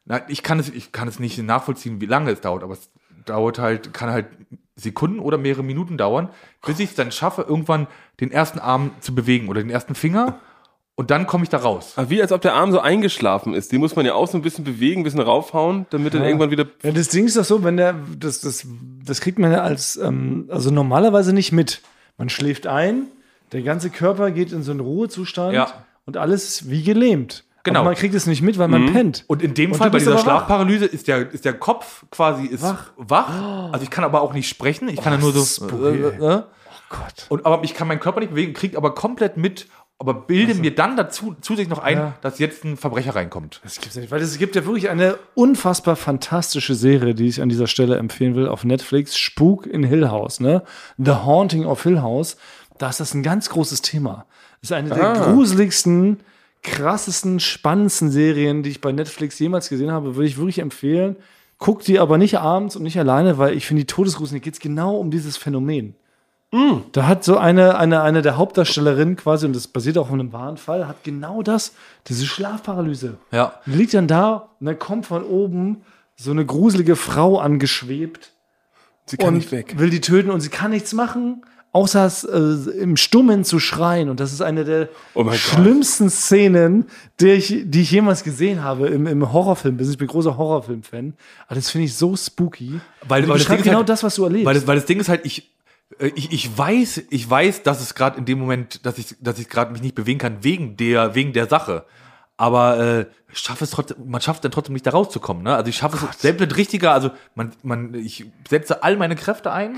na, ich kann es, ich kann es nicht nachvollziehen, wie lange es dauert, aber es dauert halt, kann halt Sekunden oder mehrere Minuten dauern, bis ich es dann schaffe, irgendwann den ersten Arm zu bewegen oder den ersten Finger. Und dann komme ich da raus. Aber wie als ob der Arm so eingeschlafen ist. Den muss man ja auch so ein bisschen bewegen, ein bisschen raufhauen, damit dann irgendwann wieder. Ja, das Ding ist doch so, wenn der, das, das, das kriegt man ja als, ähm, also normalerweise nicht mit. Man schläft ein, der ganze Körper geht in so einen Ruhezustand Ja. und alles ist wie gelähmt. Genau. Aber man kriegt es nicht mit, weil man pennt. Und in dem Und Fall, bei dieser. Schlafparalyse, ist der, ist der Kopf quasi ist Wach. wach. Also ich kann aber auch nicht sprechen. Ich kann ja nur so. Äh, ey. äh, Gott. und, aber ich kann meinen Körper nicht bewegen, kriege aber komplett mit, aber bilde mir dann dazu zusätzlich noch ein, Ja. dass jetzt ein Verbrecher reinkommt. Das gibt's nicht, weil es gibt ja wirklich eine unfassbar fantastische Serie, die ich an dieser Stelle empfehlen will, auf Netflix, Spuk in Hill House, ne? The Haunting of Hill House. Da ist das ein ganz großes Thema. Das ist eine der gruseligsten, krassesten, spannendsten Serien, die ich bei Netflix jemals gesehen habe, würde ich wirklich empfehlen. Guck die aber nicht abends und nicht alleine, weil ich finde, die Todesgrusel geht es genau um dieses Phänomen. Da hat so eine, eine, eine der Hauptdarstellerinnen quasi, und das basiert auch auf einem wahren Fall, hat genau das, diese Schlafparalyse. Ja. Die liegt dann da und dann kommt von oben so eine gruselige Frau angeschwebt Sie kann nicht weg. will die töten und sie kann nichts machen, außer äh, im Stummen zu schreien. Und das ist eine der Oh mein Gott. schlimmsten Szenen, die ich, die ich jemals gesehen habe im, im Horrorfilm. Ich bin großer Horrorfilm-Fan. Aber das finde ich so spooky. Weil- weil das Ding ist genau halt- das, was du erlebst. Weil das, weil das Ding ist halt, ich, äh, ich, ich weiß, ich weiß, dass es gerade in dem Moment, dass ich, dass ich gerade mich nicht bewegen kann wegen der, wegen der Sache. Aber äh, schaffe es trotzdem, man schafft dann trotzdem nicht da rauszukommen. Ne? Also ich schaffe es selbst mit richtiger, also man, man, ich setze all meine Kräfte ein,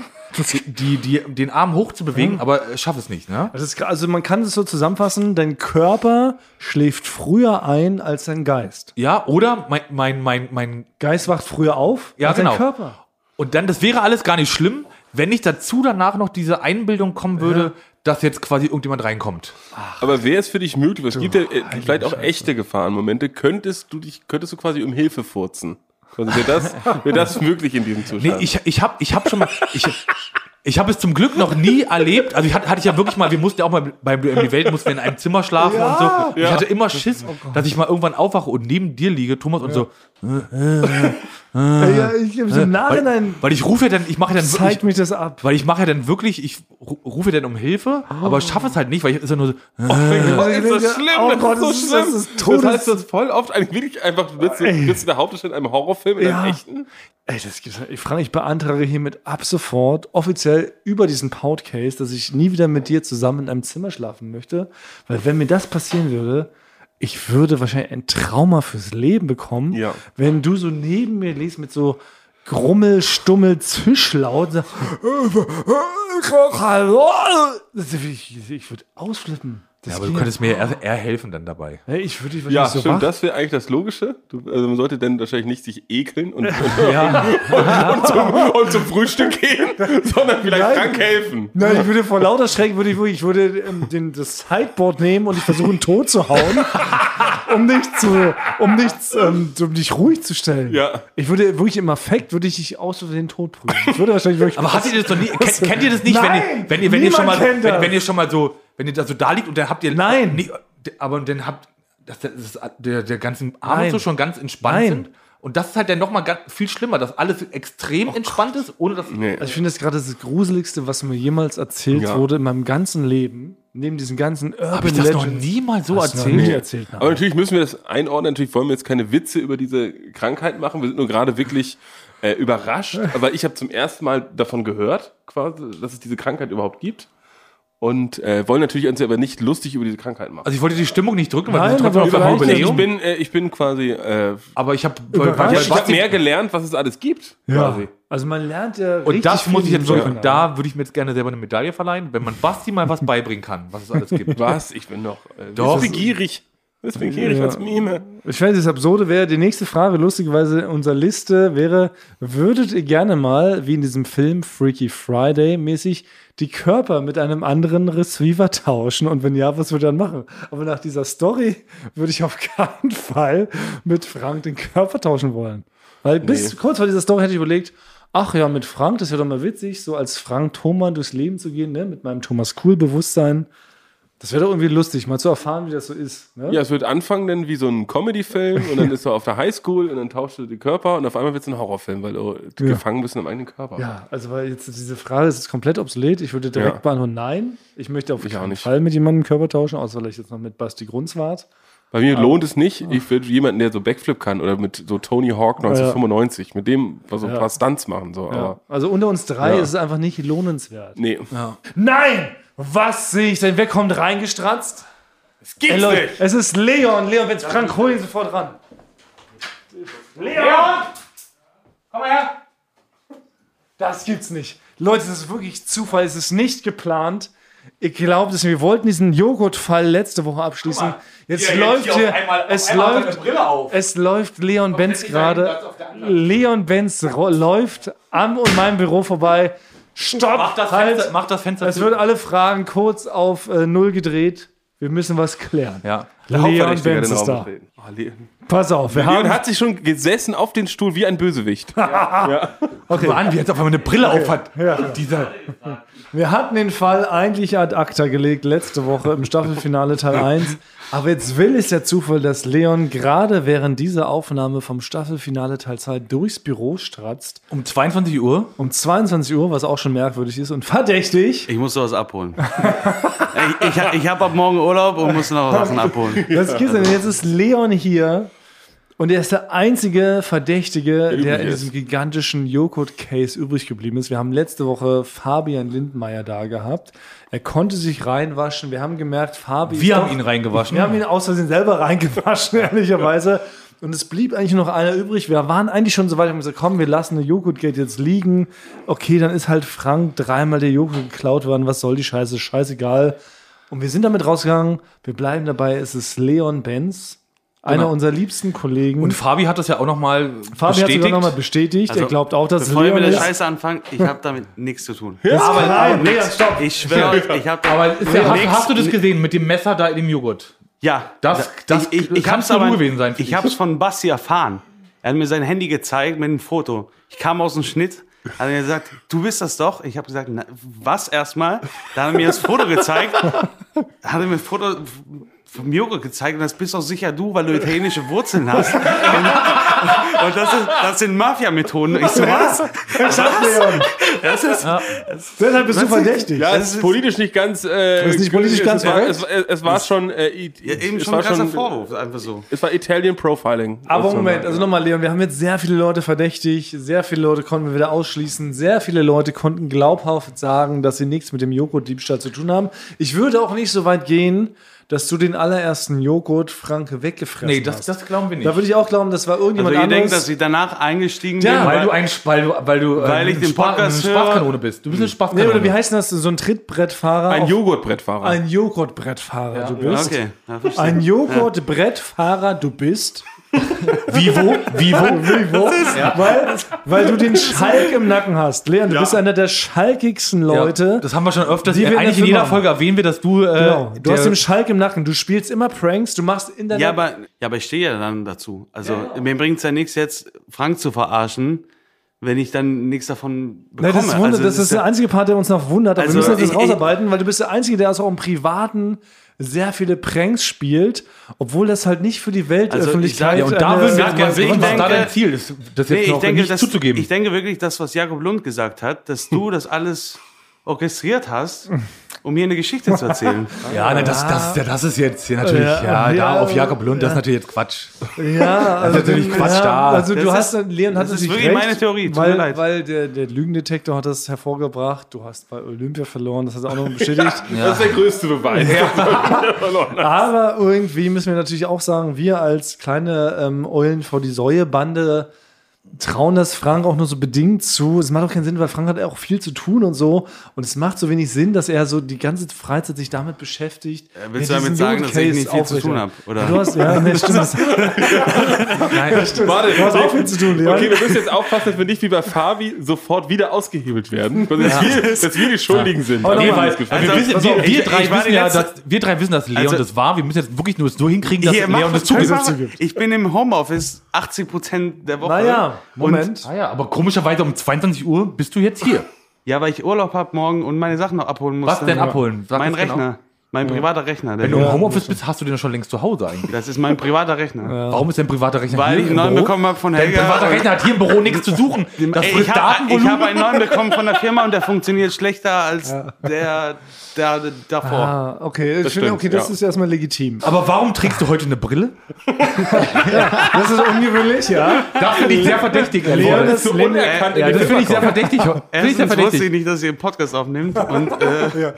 die, die, den Arm hoch zu bewegen, aber äh, schaffe es nicht. Ne? Ist, also man kann es so zusammenfassen, dein Körper schläft früher ein als dein Geist. Ja, oder mein, mein, mein, mein Geist wacht früher auf Ja, als genau. dein Körper. Und dann, das wäre alles gar nicht schlimm, wenn nicht dazu danach noch diese Einbildung kommen würde, dass jetzt quasi irgendjemand reinkommt. Aber wäre es für dich möglich, es gibt ja äh, vielleicht auch echte Gefahrenmomente, könntest du dich, könntest du quasi um Hilfe furzen? Also wäre das, wäre das möglich in diesem Nee, Zustand? ich, ich habe ich hab schon mal. Ich, ich habe es zum Glück noch nie erlebt. Also ich hatte, hatte ich ja wirklich mal, wir mussten ja auch mal beim Duell um die Welt mussten wir in einem Zimmer schlafen und so. Ich hatte immer Schiss, dass ich mal irgendwann aufwache und neben dir liege, Thomas, und so. Ja, ich, Im Weil, Nachhinein weil ich rufe ja dann, ich mache ja dann wirklich, mich das ab. weil ich mache ja dann wirklich, ich ru- rufe dann um Hilfe, aber schaffe es halt nicht, weil ich ist ja nur so. Oh mein Gott, ist das schlimm, Oh das Gott, ist so das ist- schlimm. das ist das heißt, das voll oft eigentlich wirklich einfach, du bist, du bist in der Hauptdarsteller in einem Horrorfilm, in Ja. einem echten. Ey, das gibt's, ich frage, ich beantrage hiermit ab sofort offiziell über diesen Podcast, dass ich nie wieder mit dir zusammen in einem Zimmer schlafen möchte, weil wenn mir das passieren würde, ich würde wahrscheinlich ein Trauma fürs Leben bekommen, Ja. wenn du so neben mir liest mit so Grummel, Stummel, Zischlaut. so, Das- Ich, ich würde ausflippen. Das Ja, aber du könntest mir eher, eher helfen dann dabei. Hey, ich würde dich Ja, so stimmt, das wäre eigentlich das Logische. Du, also man sollte dann wahrscheinlich nicht sich ekeln und, und, ja. und, zum, und zum Frühstück gehen, sondern vielleicht Nein. krank helfen. Nein, ich würde vor lauter Schreck würde ich wirklich, ich würde ähm, den, das Sideboard nehmen und ich versuchen tot zu hauen, um dich zu, um dich, ähm, um dich ruhig zu stellen. Ja. Ich würde wirklich im Affekt würde ich dich aus den Tod prügeln. Ich würde wahrscheinlich wirklich. Aber habt ihr das noch nie? Kennt, kennt ihr das nicht, wenn ihr, Nein, wenn ihr, wenn ihr schon mal, wenn, wenn ihr schon mal so, wenn ihr da so da liegt und dann habt ihr Nein. Nee, aber dann habt das, das ist, der der ganzen Arme so schon ganz entspannt Nein. sind. Und das ist halt dann noch mal ganz, viel schlimmer, dass alles extrem entspannt ist, ohne dass Nee. Also ich finde das gerade das Gruseligste, was mir jemals erzählt Ja. wurde in meinem ganzen Leben. Neben diesen ganzen Urban habe ich das noch Legends. nie mal so Hast noch erzählt. nie erzählt. Aber natürlich müssen wir das einordnen. Natürlich wollen wir jetzt keine Witze über diese Krankheit machen. Wir sind nur gerade wirklich äh, überrascht. Aber ich habe zum ersten Mal davon gehört, quasi, dass es diese Krankheit überhaupt gibt. Und äh, wollen natürlich uns aber nicht lustig über diese Krankheit machen. Also ich wollte die Stimmung nicht drücken, weil Nein, wir trotzdem aber auf dem vielleicht- ich Jubiläum. bin, äh, ich bin quasi, äh, Aber ich habe ich habe mehr gelernt, was es alles gibt. Ja. Quasi. Also man lernt ja und das muss ich jetzt wirklich, und da würde ich mir jetzt gerne selber eine Medaille verleihen, wenn man Basti mal was beibringen kann, was es alles gibt. Was? Ich bin noch äh, Doch. ich bin gierig. Ich als Mime. Ich weiß, das Absurde wäre, die nächste Frage, lustigerweise in unserer Liste wäre, würdet ihr gerne mal, wie in diesem Film Freaky Friday mäßig, die Körper mit einem anderen Receiver tauschen? Und wenn ja, was würdet ihr dann machen? Aber nach dieser Story würde ich auf keinen Fall mit Frank den Körper tauschen wollen. Weil bis kurz vor dieser Story hätte ich überlegt, ach ja, mit Frank, das wäre doch mal witzig, so als Frank Thoman durchs Leben zu gehen, ne? mit meinem Thomas Cool-Bewusstsein. Das wäre doch irgendwie lustig, mal zu erfahren, wie das so ist. Ne? Ja, es wird anfangen dann wie so ein Comedy-Film und dann ist er auf der Highschool und dann tauscht er die Körper und auf einmal wird es ein Horrorfilm, weil du gefangen bist in deinem eigenen Körper. Ja, also weil jetzt diese Frage ist jetzt komplett obsolet. Ich würde direkt Ja. beantworten, nein. Ich möchte auf Ich auch keinen nicht. Fall mit jemandem Körper tauschen, außer vielleicht jetzt noch mit Basti Grundswart. Bei mir lohnt es nicht. Ich würde jemanden, der so Backflip kann oder mit so Tony Hawk 1995, mit dem so ein Ja. paar Stunts machen. So. Ja. Aber Also unter uns drei Ja. ist es einfach nicht lohnenswert. nee. Nein! Was sehe ich denn? Wer kommt reingestratzt? Das gibt's Ey, Leute, es ist Leon. Leon, wenn es Frank, hol ihn sofort ran. Leon! Komm mal her! Das gibt's nicht. Leute, das ist wirklich Zufall. Es ist nicht geplant. Ich glaube, dass wir wollten diesen Joghurtfall letzte Woche abschließen. Jetzt läuft hier, es läuft, es läuft Leon Benz gerade. Leon Benz läuft am und meinem Büro vorbei. Stopp! Mach das halt. Fenster, mach das Fenster Es zu. wird alle Fragen kurz auf äh, Null gedreht. Wir müssen was klären. Ja. Leon Benz ist da. Oh, Leon. Pass auf, wir Leon haben. hat sich schon gesessen auf den Stuhl wie ein Bösewicht. Guck mal an, wie er jetzt auf einmal eine Brille auf hat. Dieser. Wir hatten den Fall eigentlich ad acta gelegt letzte Woche im Staffelfinale Teil 1. Aber jetzt will es der Zufall, dass Leon gerade während dieser Aufnahme vom Staffelfinale Teil 2 durchs Büro stratzt. Um 22 Uhr. Um 22 Uhr, was auch schon merkwürdig ist und verdächtig. Ich muss sowas abholen. ich ich, ich habe ab morgen Urlaub und muss noch Sachen abholen. Das gibt's denn. Jetzt ist Leon hier und er ist der einzige Verdächtige, der, übrig in ist. diesem gigantischen Joghurt-Case übrig geblieben ist. Wir haben letzte Woche Fabian Lindmeier da gehabt. Er konnte sich reinwaschen. Wir haben gemerkt, Fabi. ist Wir haben doch- ihn reingewaschen. Wir haben ihn aus Versehen selber reingewaschen, ehrlicherweise. Und es blieb eigentlich noch einer übrig. Wir waren eigentlich schon so weit, wir haben gesagt, komm, wir lassen eine Joghurtgate jetzt liegen. Okay, dann ist halt Frank dreimal der Joghurt geklaut worden. Was soll die Scheiße? Scheißegal. Und wir sind damit rausgegangen. Wir bleiben dabei. Es ist Leon Benz, einer Genau. unserer liebsten Kollegen. Und Fabi hat das ja auch nochmal Fabi hat bestätigt. sogar nochmal bestätigt. Also, er glaubt auch, dass es Bevor ihr Leon mit der ist. Scheiße anfangt, ich habe damit nichts zu tun. Das ist nein, Leon, stopp. Ich schwöre euch, ich habe Aber ist ja, hast, hast du das gesehen mit dem Messer da in dem Joghurt? Ja, Das- das kannst hab's nur du gewesen sein, Ich habe es von Basti erfahren. Er hat mir sein Handy gezeigt mit einem Foto. Ich kam aus dem Schnitt, hat er gesagt, du bist das doch. Ich habe gesagt, na, was erstmal? Da hat er mir das Foto gezeigt. Hat er mir ein Foto vom Joghurt gezeigt und das bist doch sicher du, weil du italienische Wurzeln hast. Und, das, ist, das sind Mafia-Methoden. Ich so, was? Leon. Das ist, Deshalb bist du verdächtig. Ja, es ist politisch nicht ganz. Äh, Das ist nicht politisch es, ganz war, korrekt. es, es, es war schon. Äh, it- ja, eben es schon war ein krasser schon, Vorwurf, einfach so. Es war Italian Profiling. Aber Moment, also nochmal, Leon, wir haben jetzt sehr viele Leute verdächtig, sehr viele Leute konnten wir wieder ausschließen, sehr viele Leute konnten glaubhaft sagen, dass sie nichts mit dem Joghurt-Diebstahl zu tun haben. Ich würde auch nicht so weit gehen, dass du den allerersten Joghurt Franke weggefressen Nee, das, hast. das glauben wir nicht. da würde ich auch glauben, das war irgendjemand ihr denkt, anderes. dass ich danach eingestiegen Ja, bin, weil du ein weil du weil du äh, Weil ich ein den Podcast. Spaßkanone bist. Du bist eine nee, Spaßkanone. oder wie heißt denn das? So ein Trittbrettfahrer? Ein Joghurtbrettfahrer. Ein Joghurtbrettfahrer, du bist. Okay, ja. Ein Joghurtbrettfahrer, du bist. Vivo, Vivo. Vivo, weil, weil du den Schalk im Nacken hast. Leon, du bist einer der schalkigsten Leute. Ja, das haben wir schon öfters. Wir in der Eigentlich in jeder Firma Folge erwähnen wir, dass du. Äh, Genau. Du der- hast den Schalk im Nacken. Du spielst immer Pranks. Du machst in deiner. Ja, aber, ja, aber ich stehe ja dann dazu. Also mir bringt's ja nichts jetzt, Frank zu verarschen, wenn ich dann nichts davon bekomme. Nein, das, ist Wunder, also, das ist der ja, einzige Part, der uns noch wundert. Aber Also, wir müssen das ich- rausarbeiten, weil du bist der Einzige, der also auch im Privaten sehr viele Pranks spielt, obwohl das halt nicht für die Also, Weltöffentlichkeit. ich ja, und da würden wir Also, gerne wissen, was da dein Ziel ist. Das nee, jetzt ich noch denke, nicht dass, zuzugeben. ich denke wirklich, das, was Jakob Lund gesagt hat, dass du das alles orchestriert hast, um hier eine Geschichte zu erzählen. ja, na, das, das, das, das ist jetzt hier natürlich, Ja, ja, ja, da auf Jakob Lund, das ist natürlich jetzt Quatsch. Ja, also natürlich Quatsch da. Also du Das hast, ist- Leon hat das ist wirklich recht, meine Theorie, tut mir weil, leid. weil der, der Lügendetektor hat das hervorgebracht. Du hast bei Olympia verloren, das hat er auch noch bestätigt. Das ist der größte Beweis. Aber irgendwie müssen wir natürlich auch sagen, wir als kleine ähm, Eulen vor die Säue-Bande trauen das Frank auch nur so bedingt zu. Es macht auch keinen Sinn, weil Frank hat auch viel zu tun und so. Und es macht so wenig Sinn, dass er so die ganze Freizeit sich damit beschäftigt. willst ja du damit sagen, dass ich nicht viel zu tun aufrechterhält. hab, oder? Du hast, ja, nee, stimmt. Nein, Warte, du hast auch viel zu tun, Leon. Okay, wir müssen jetzt aufpassen, dass wir nicht wie bei Fabi sofort wieder ausgehebelt werden. Dass, wir, dass wir die Schuldigen sind. Aber Nee, weil, wir, Also, wissen, pass wir, wir drei ich wissen ja, dass, wir drei wissen, dass Leon Also- das war. Wir müssen jetzt wirklich nur so hinkriegen, dass Leon das einfach- zugibt. Ich bin im Homeoffice 80 Prozent der Woche. naja, Moment. Ah ja, aber komischerweise um 22 Uhr bist du jetzt hier. Ja, weil ich Urlaub hab morgen und meine Sachen noch abholen muss. Was denn abholen? Sag Mein uns genau. Mein privater Rechner. Der Wenn du im. Homeoffice bist, hast du den doch schon längst zu Hause eigentlich. das ist mein privater Rechner. Warum ist dein privater Rechner Weil hier ich im einen neuen Büro? bekommen habe von Dein Helga. privater Rechner hat hier im Büro nichts zu suchen. Das Ey, ich habe hab einen neuen bekommen von der Firma und der funktioniert schlechter als der, der davor. Ah, okay, ich finde, stimmt, okay, das ja. ist erstmal legitim. aber warum trägst du heute eine Brille? Das ist ungewöhnlich, ja. Das finde ich sehr verdächtig. Leon Leon, ist so unerkannt ja, in das finde ich sehr verdächtig. Finde ich sehr Erstens wusste verdächtig. ich nicht, dass ihr einen Podcast aufnimmt. Und, äh,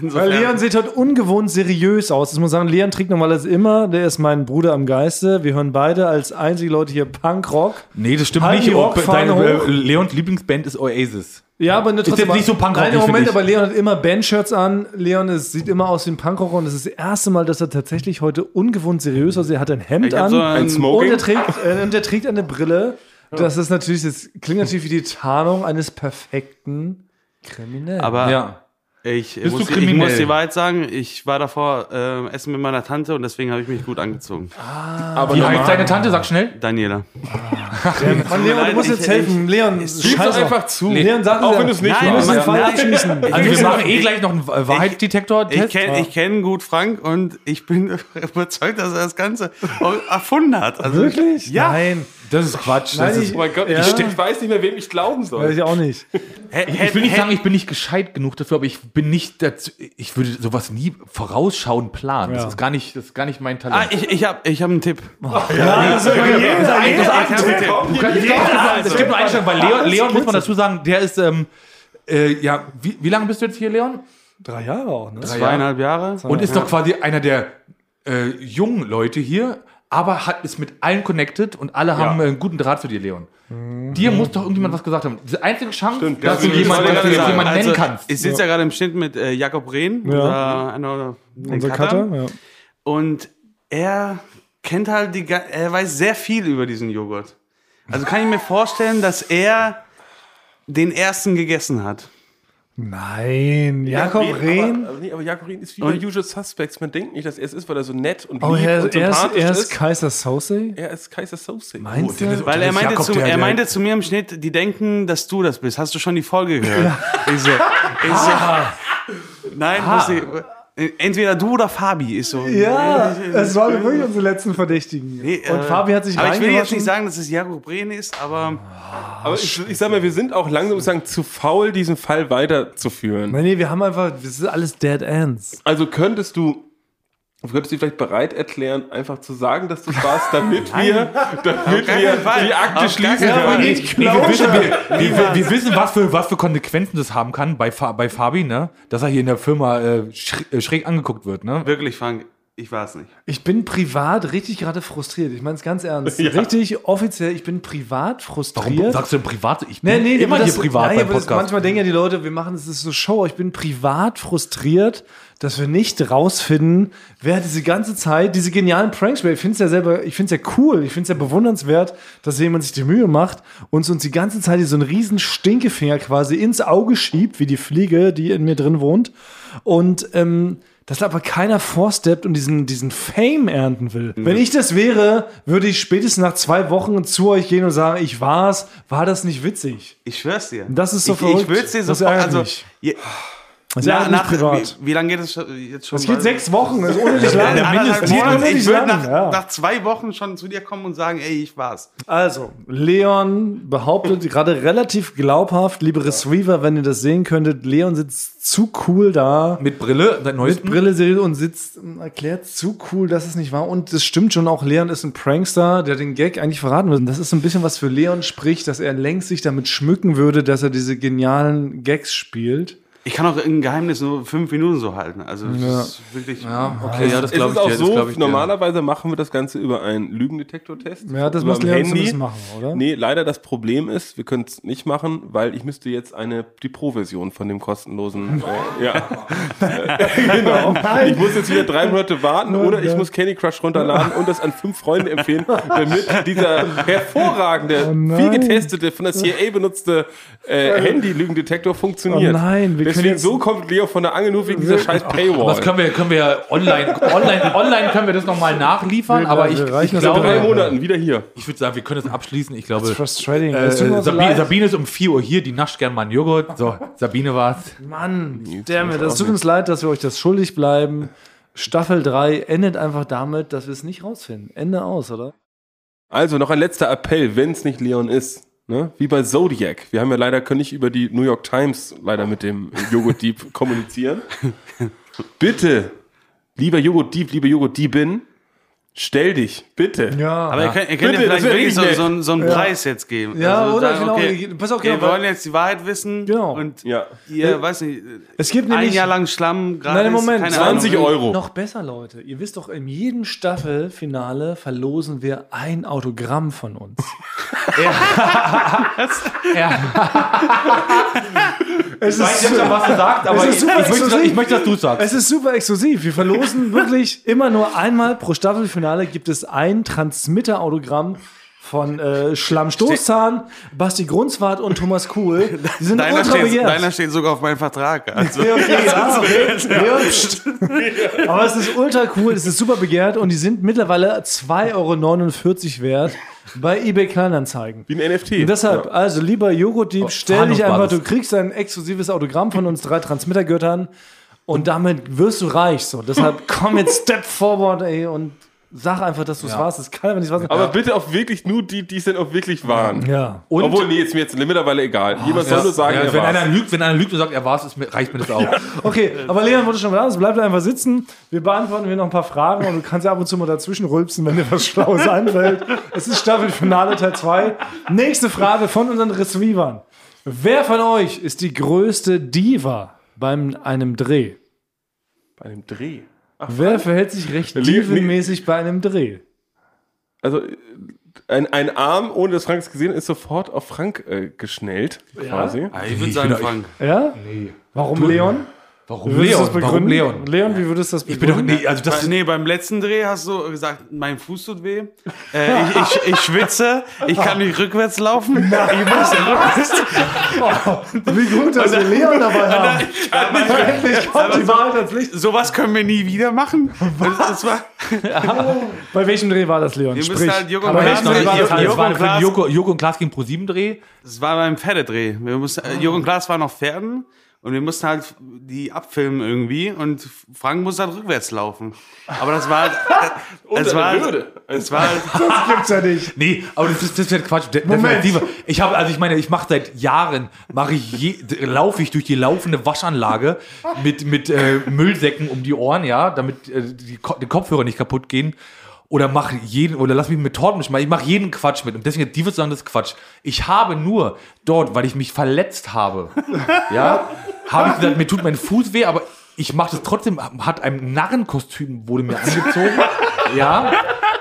Weil Leon sieht heute ungewohnt seriös aus. Das muss man sagen, Leon trägt normalerweise immer, der ist mein Bruder am Geiste. Wir hören beide als einzige Leute hier Punkrock. Nee, das stimmt Halt nicht. Rockfahne Deine, hoch. äh, Leons Lieblingsband ist Oasis. Ja, aber ne, trotzdem. jetzt nicht so Punkrock, Nein, nicht, Moment, aber Leon hat immer Bandshirts an. Leon ist, sieht immer aus wie ein Punkrocker und das ist das erste Mal, dass er tatsächlich heute ungewohnt seriös aussieht. Er hat ein Hemd Ich an so ein und er trägt, äh, und er trägt eine Brille. Das ist natürlich, das klingt natürlich wie die Tarnung eines perfekten Kriminellen. aber Ja. Ich, Bist du muss, ich kriminell? muss die Wahrheit sagen, ich war davor äh, essen mit meiner Tante und deswegen habe ich mich gut angezogen. Aber Wie heißt deine Tante? Sag schnell. Daniela. Mann, Leon, du musst Ich- jetzt helfen. Leon, scheiß einfach zu. Leon, sag Auch wenn du es nicht Nein, Du machst. Nein. Also wir Ich- machen eh ich- gleich noch einen Ich Wahrheitsdetektor-Test. kenne ich kenn gut Frank und ich bin überzeugt, dass er das Ganze erfunden hat. Also, Wirklich? Ja. Nein. Das ist Quatsch. Nein, das ist, ich- Oh mein Gott, Ja. ich, ich weiß nicht mehr, wem ich glauben soll. Weiß ich auch nicht. ich will nicht sagen, ich bin nicht gescheit genug dafür, aber ich bin nicht dazu, ich würde sowas nie vorausschauend planen. Das Ja. ist gar nicht, das ist gar nicht mein Ah, Talent. ich, ich habe ich hab einen Tipp. Ja, das ist. Das einen Es gibt nur- nur Einstellung, weil Leon, Leon muss man dazu sagen, der ist, ähm, äh, ja, wie, wie lange bist du jetzt hier, Leon? Drei Jahre auch, ne? Zweieinhalb Jahre. Und ist doch quasi einer der äh, jungen Leute hier, aber hat ist mit allen connected und alle haben äh, einen guten Draht zu dir, Leon. Dir muss doch irgendjemand was gesagt haben. Die einzige Chance, Stimmt, dass das du jemanden, dass du jemanden nennen Also, kannst. Ich sitze ja, gerade im Schnitt mit äh, Jakob Rehn, Ja. oder einer, der Unser Cutter. Cutter, ja. Und er kennt halt die, er weiß sehr viel über diesen Joghurt. Also kann ich mir vorstellen, dass er den ersten gegessen hat. Nein, Jakob Ja, Rehn. Aber, aber, nee, aber Jakob Rehn ist wie bei Usual Suspects. Man denkt nicht, dass er es ist, weil er so nett und lieb Oh, er, und er, ist, sympathisch er ist. Kaiser Sose? Er ist Kaiser Soße. Meinst der du? Weil er meinte, Jakob, zu, der- er meinte zu mir im Schnitt, die denken, dass du das bist. Hast du schon die Folge gehört? Ich so, ich so, nein, muss ich, entweder du oder Fabi ist so. Ja, es waren wirklich unsere letzten Verdächtigen. Nee, Und äh, Fabi hat sich Aber ich will jetzt nicht sagen, dass es Jakob Brehn ist, aber Aber ich, ich sag mal, wir sind auch langsam sagen, zu faul, diesen Fall weiterzuführen. Nein, nee, wir haben einfach, das ist alles Dead Ends. Also könntest du, könntest du dich vielleicht bereit erklären, einfach zu sagen, dass du es warst, damit wir, damit wir Fall. die Akte Auf schließen keinen Fall. können? Nee, wir, wissen, wir, wir, wir, wir wissen, was für, was für Konsequenzen das haben kann bei, bei Fabi, ne? Dass er hier in der Firma äh, schräg, äh, schräg angeguckt wird, ne? wirklich, Frank, ich war es nicht. Ich bin privat richtig gerade frustriert. Ich meine es ganz ernst. Richtig offiziell, ich bin privat frustriert. Warum sagst du denn privat? Ich Nee, bin nee, immer aber hier das- privat nein, beim aber das, Podcast. manchmal denken ja die Leute, wir machen das ist so Show. Ich bin privat frustriert, dass wir nicht rausfinden, wer diese ganze Zeit diese genialen Pranks macht. Ich finde es ja selber, ich finde es ja cool, ich finde es ja bewundernswert, dass jemand sich die Mühe macht und uns die ganze Zeit so einen riesen Stinkefinger quasi ins Auge schiebt, wie die Fliege, die in mir drin wohnt. Und ähm, dass aber keiner vorsteppt und diesen, diesen Fame ernten will. Wenn ich das wäre, würde ich spätestens nach zwei Wochen zu euch gehen und sagen, ich war's, war das nicht witzig? Ich schwör's dir. Das ist so ich, verrückt. Ich würde dir sofort, also, je, Das na, ist ja nach, privat. wie, wie lange geht es jetzt schon? Es geht sechs Wochen, das ist unendlich lang. Ja. Geht unendlich Ich würde nach, ja. nach zwei Wochen schon zu dir kommen und sagen, ey, ich war's. Also, Leon behauptet gerade relativ glaubhaft, liebe Receiver, wenn ihr das sehen könntet, Leon sitzt zu cool da. Mit Brille, seit Mit neuestem. Brille und sitzt, ähm, erklärt zu cool, dass es nicht war. Und das stimmt schon auch, Leon ist ein Prankster, der den Gag eigentlich verraten will. Und das ist so ein bisschen was für Leon spricht, dass er längst sich damit schmücken würde, dass er diese genialen Gags spielt. Ich kann auch ein Geheimnis nur fünf Minuten so halten. Also, das ist wirklich. Ja, okay, ja, das Es glaube ist ich auch dir. Das so, glaub ich dir. normalerweise machen wir das Ganze über einen Lügendetektor-Test. Ja, das muss zumindest machen, oder? Nee, leider das Problem ist, wir können es nicht machen, weil ich müsste jetzt eine, die Pro-Version von dem kostenlosen, äh, ja. Äh, genau. Ich muss jetzt wieder drei Monate warten oder ich muss Candy Crush runterladen und das an fünf Freunde empfehlen, damit dieser hervorragende, Oh nein. viel getestete, von der CIA benutzte äh, Handy-Lügendetektor funktioniert. Oh nein, wir Deswegen so kommt Leo von der Angel nur wegen dieser scheiß Paywall. Das können wir, können wir online, online, online können wir das nochmal nachliefern, Wir- aber wir ich, ich in drei glaube, Monaten wieder hier. ich würde sagen, wir können das abschließen. Ich glaube, Frustrating. äh, Sabine. Sabine ist um 4 Uhr hier, die nascht gern mal einen Joghurt. So, Sabine war's. Mann, damn it, das tut uns leid, dass wir euch das schuldig bleiben. Staffel 3 endet einfach damit, dass wir es nicht rausfinden. Ende aus, oder? Also noch ein letzter Appell, wenn es nicht Leon ist. Ne? Wie bei Zodiac. Wir haben ja leider, können nicht über die New York Times leider mit dem Joghurt-Dieb kommunizieren. Bitte, lieber Joghurt-Dieb, liebe Joghurt-Diebin, stell dich, bitte. Ja. Aber ihr könnt, ihr könnt Bitte, ja vielleicht wirklich so, so, einen- so einen Preis jetzt geben. Ja, Also oder? sagen, Genau. okay, Pass auf, wir genau. wollen jetzt die Wahrheit wissen Genau. und Ja. ihr, weiß nicht, Es gibt ein nämlich. Jahr lang Schlamm, gratis, Nein, Moment, keine 20 Ahnung. Euro. Noch besser, Leute. Ihr wisst doch, in jedem Staffelfinale verlosen wir ein Autogramm von uns. es Ich weiß schon, was du sagst, aber Es ich, ist ich, super möchte, exklusiv. ich möchte, dass du sagst. Es ist super exklusiv. Wir verlosen wirklich immer nur einmal pro Staffelfinale gibt es ein Transmitter-Autogramm von äh, Schlammstoßzahn, Basti Grunzwart und Thomas Kuhl. Die sind Deiner ultra steht, begehrt. deiner steht sogar auf meinem Vertrag. Also, Okay, okay, ja, okay. Ja, pst. Aber es ist ultra cool, es ist super begehrt und die sind mittlerweile 2,49 Euro wert bei eBay Kleinanzeigen. Wie ein NFT. Und deshalb, also lieber Joghurtdieb, stell dich einfach, du kriegst ein exklusives Autogramm von uns drei Transmittergöttern und damit wirst du reich. So, deshalb komm jetzt Step forward, ey, und sag einfach, dass du es warst. Das kann aber nicht wahr sein. Aber bitte auch wirklich nur die, die es dann auch wirklich waren. ja. Und Obwohl, nee, ist mir jetzt mittlerweile egal. Jemand soll nur sagen, ja, er wenn, war's. einer lügt, wenn einer lügt und sagt, er war es, reicht mir das auch. Okay, aber Leon wurde schon mal da, also bleib da einfach sitzen. Wir beantworten hier noch ein paar Fragen und du kannst ja ab und zu mal dazwischen rülpsen, wenn dir was Schlaues einfällt. Es ist Staffelfinale Teil 2. Nächste Frage von unseren Retrievern. Wer von euch ist die größte Diva beim einem Dreh? Bei einem Dreh. Ach, Wer verhält sich recht divenmäßig bei einem Dreh? Also ein, ein Arm, ohne dass Frank es gesehen hat, ist sofort auf Frank äh, geschnellt, quasi. Ah, ich würde sagen, Frank. Ja? Warum Leon? Warum Wie würdest du das Leon? Warum begründen? Leon? Leon, wie würdest du das Ich bin doch, begründen? nee, also das Bei- Nee, beim letzten Dreh hast du gesagt, mein Fuß tut weh. Äh, ich, ich, ich schwitze, ich kann nicht rückwärts laufen. Ich muss rückwärts. Wie gut, dass wir Leon dabei haben. Endlich kommt die Wahrheit ans Licht. Sowas können wir nie wieder machen. Das, das war, Bei welchem Dreh war das, Leon? wir Sprich. halt Joko und Klaas, Dreh war das? das Joko und Klaas, Joko, Joko und Klaas gegen ProSieben Dreh. das war beim Pferdedreh. Wir mussten, äh, Joko und Klaas waren auf Pferden und wir mussten halt die abfilmen irgendwie und Frank musste halt rückwärts laufen. Aber das war halt, es war halt, Würde. es war halt, Das gibt's ja nicht. Nee, aber das ist, das ist Quatsch. Moment. Ich habe, also ich meine, ich mache seit Jahren, mache ich je, laufe ich durch die laufende Waschanlage mit, mit äh, Müllsäcken um die Ohren, ja, damit äh, die, die Kopfhörer nicht kaputt gehen. Oder mache jeden, oder lass mich mit Torten ich mache jeden Quatsch mit. Und deswegen, die wird sagen, das ist Quatsch. Ich habe nur dort, weil ich mich verletzt habe, ja, habe ich gesagt, mir tut mein Fuß weh, aber ich mache das trotzdem, hat ein Narrenkostüm wurde mir angezogen, ja,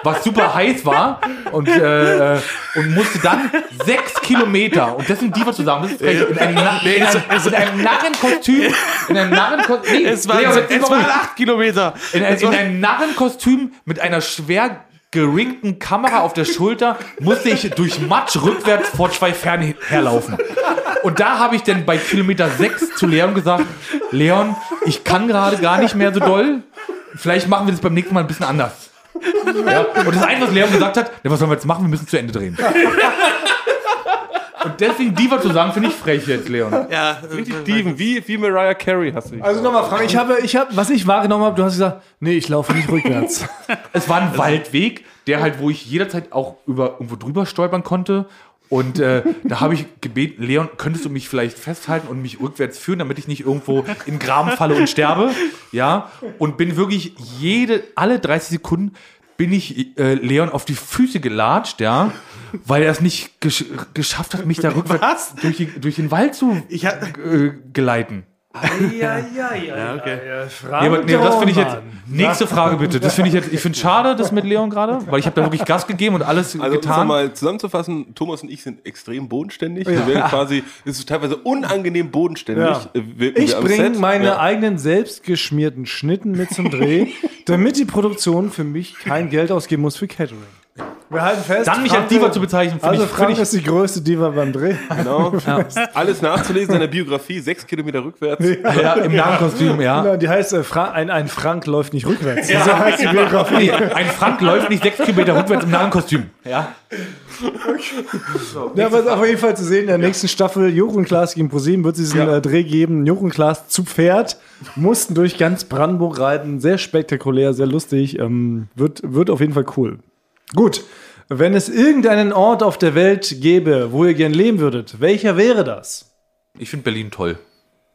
was super heiß war und, äh, äh, und musste dann sechs Kilometer, und deswegen die was zu sagen, das ist frech, in einem, Na in einem, in einem Narrenkostüm, in einem Narrenkostüm, nee, es war, Leo, jetzt es waren acht Kilometer. In, ein, Es in einem Narrenkostüm mit einer schwer geriggten Kamera auf der Schulter musste ich durch Matsch rückwärts vor zwei Pferden herlaufen. Und da habe ich dann bei Kilometer 6 zu Leon gesagt, Leon, ich kann gerade gar nicht mehr so doll. Vielleicht machen wir das beim nächsten Mal ein bisschen anders. Ja? Und das Einzige, was Leon gesagt hat, ja, was sollen wir jetzt machen? Wir müssen zu Ende drehen. Und deswegen Diva zu sagen, finde ich frech jetzt, Leon. ja, Richtig Steven, wie, wie Mariah Carey hast du dich. Also nochmal, Frank, ich habe, ich habe, was ich wahrgenommen habe, du hast gesagt, nee, ich laufe nicht rückwärts. Es war ein Waldweg, der halt, wo ich jederzeit auch über irgendwo drüber stolpern konnte. Und äh, da habe ich gebeten, Leon, könntest du mich vielleicht festhalten und mich rückwärts führen, damit ich nicht irgendwo in Graben falle und sterbe? Ja. Und bin wirklich jede, alle 30 Sekunden bin ich äh, Leon auf die Füße gelatscht, ja, weil er es nicht gesch geschafft hat, mich da rückwärts durch, durch den Wald zu Ich hab- äh, geleiten. Ja, ja, ja, okay. Frank, Nee, aber, nee, das finde ich jetzt. Nächste Frage bitte. Das finde ich jetzt. Ich finde schade, das mit Leon gerade, weil ich habe da wirklich Gas gegeben und alles Also, um es getan. mal zusammenzufassen, Thomas und ich sind extrem bodenständig. Wir werden quasi, es ist teilweise unangenehm bodenständig. Ja. äh, Ich bringe meine Ja. eigenen selbstgeschmierten Schnitten mit zum Dreh, damit die Produktion für mich kein Geld ausgeben muss für Catering. Wir halten fest. Dann mich Frank- als Diva zu bezeichnen, finde Also ich, Frank find ich ist die größte Diva beim Dreh. Genau. Alles nachzulesen in seiner Biografie, sechs Kilometer rückwärts. ja, im Narrenkostüm, ja. Ja, Die heißt, äh, Fra ein, ein Frank läuft nicht rückwärts. So heißt die Nee, Biografie. ein Frank läuft nicht sechs Kilometer rückwärts im Narrenkostüm. Ja. Ja, aber es ist auf jeden Fall zu sehen, in der nächsten Staffel und Klaas gegen ProSieben wird es diesen Ja. äh, Dreh geben. Und Klaas zu Pferd mussten durch ganz Brandenburg reiten. Sehr spektakulär, sehr lustig. Ähm, wird, wird auf jeden Fall cool. Gut. Wenn es irgendeinen Ort auf der Welt gäbe, wo ihr gern leben würdet, welcher wäre das? Ich finde Berlin toll.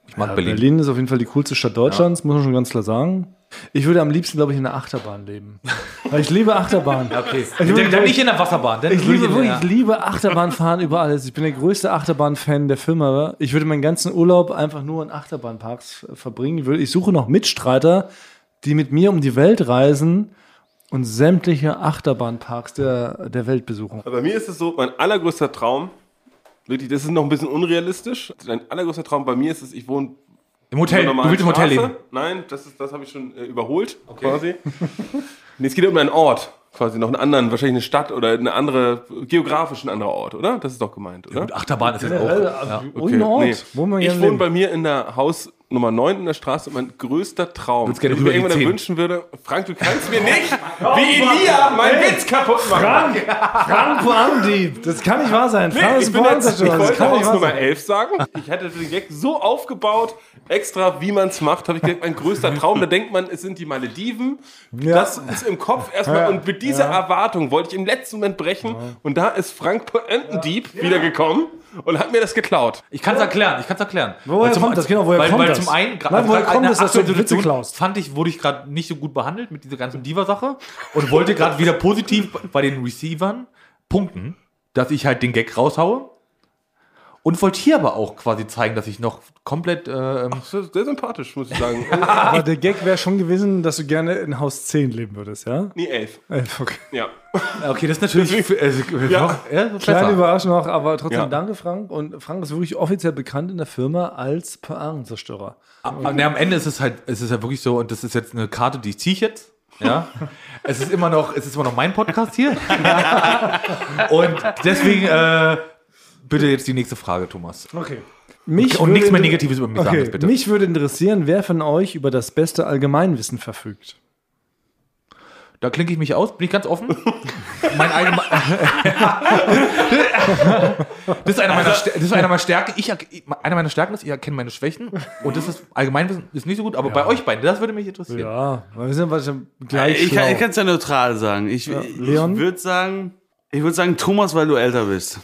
Ich mag Berlin. Berlin. ist auf jeden Fall die coolste Stadt Deutschlands, muss man schon ganz klar sagen. Ich würde am liebsten, glaube ich, in einer Achterbahn leben. Weil ich liebe Achterbahn. Okay. Ich Dann, würde- dann nicht in der Wasserbahn. Ich liebe, wirklich, ich liebe Achterbahnfahren über alles. Ich bin der größte Achterbahn-Fan der Firma. Ich würde meinen ganzen Urlaub einfach nur in Achterbahnparks verbringen. Ich suche noch Mitstreiter, die mit mir um die Welt reisen und sämtliche Achterbahnparks der, der Welt besuchen. Aber bei mir ist es so, mein allergrößter Traum, wirklich, das ist noch ein bisschen unrealistisch. Mein allergrößter Traum bei mir ist es, ich wohne Im Hotel. Du willst im Hotel leben. Nein, das, ist, das habe ich schon äh, überholt, quasi. nee, es geht um einen Ort. quasi noch einen anderen, wahrscheinlich eine Stadt oder eine andere, geografisch ein anderer Ort, oder? Das ist doch gemeint, oder? Und Achterbahn ist jetzt Generell, auch. Ja. oh, ein Ort, nee. wo man ich wohne leben. bei mir in der Haus Nummer 9 in der Straße und mein größter Traum, den ich mir irgendwann wünschen würde, Frank, du kannst mir nicht wie Elia meinen Witz kaputt machen. Frank, Frank Poandieb. Das kann nicht wahr sein. Frank Nee, ist ich, bin jetzt, ich Poanzerstörer. Das wollte kann nicht Nummer sein. 11 sagen. Ich hätte den Gag so aufgebaut, extra wie man es macht, habe ich gesagt, mein größter Traum. Da denkt man, es sind die Malediven. Ja. Das ist im Kopf erstmal. Ja. Und mit dieser Ja. Erwartung wollte ich im letzten Moment brechen. Und da ist Frank Poentendieb wiedergekommen und hat mir das geklaut. Ich kann es erklären, ich kann es erklären. Woher Weil kommt das? Genau, woher weil, kommt weil das? zum einen, Nein, woher gerade kommt das, dass du Witze Situation klaust? Fand ich, wurde ich gerade nicht so gut behandelt mit dieser ganzen Diva-Sache und wollte gerade wieder positiv bei den Receivern punkten, dass ich halt den Gag raushaue. Und wollte hier aber auch quasi zeigen, dass ich noch komplett. Ähm, Sehr, sehr sympathisch, muss ich sagen. Aber der Gag wäre schon gewesen, dass du gerne in Haus 10 leben würdest, ja? Nie elf. Äh, Okay. Ja. okay, das ist natürlich. Für, also, Ja. noch, ja, so Kleine. Überraschung noch, aber trotzdem Ja. danke, Frank. Und Frank ist wirklich offiziell bekannt in der Firma als Poanzerstörer. Aber ne, am Ende ist es halt, es ist ja wirklich so, und das ist jetzt eine Karte, die ziehe ich jetzt. Ja, es ist immer noch, es ist immer noch mein Podcast hier. und deswegen äh, bitte jetzt die nächste Frage, Thomas. Okay. Mich Und nichts mehr Negatives über mich sagen, Okay, jetzt bitte. mich würde interessieren, wer von euch über das beste Allgemeinwissen verfügt. Da klinke ich mich aus, bin ich ganz offen. mein allgemein. das ist einer meiner, das ist einer meiner Stärken. Ich, einer meiner Stärken ist, ich erkenne meine Schwächen. Und das ist Allgemeinwissen ist nicht so gut, aber bei euch beiden, das würde mich interessieren. Ja, weil wir sind wahrscheinlich gleich Ich kann schlau. es ja neutral sagen. Ich, ich Leon? würde sagen, ich würde sagen Thomas, weil du älter bist.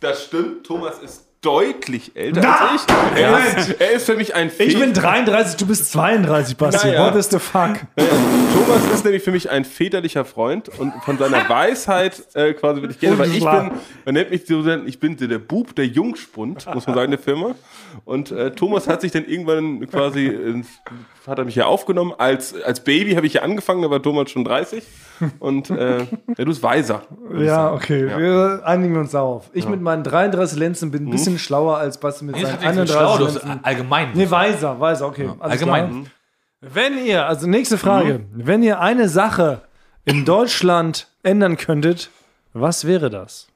Das stimmt. Thomas ist deutlich älter als ich. Er ist, er ist für mich ein ich bin Väter- 33, du bist 32, Basti. Naja. What is the fuck? Thomas ist nämlich für mich ein väterlicher Freund und von seiner Weisheit äh, quasi würde ich gerne, weil ich bin, man nennt mich so, ich bin der Bub, der Jungspund, muss man sagen, der Firma. Und äh, Thomas hat sich dann irgendwann quasi, ins, hat er mich ja aufgenommen. Als, als Baby habe ich ja angefangen, da war Thomas schon 30. Und äh, ja, du bist weiser. Ja, okay, Ja. wir einigen uns darauf. Ich mit meinen 33 Lenzen bin ein bisschen schlauer als Basti mit Nee, seinen hat nichts mit 31 schlau, Lenzen. allgemein. Nee, weiser, weiser, okay. alles allgemein. Klar. Wenn ihr, also nächste Frage, wenn ihr eine Sache in Deutschland ändern könntet, was wäre das?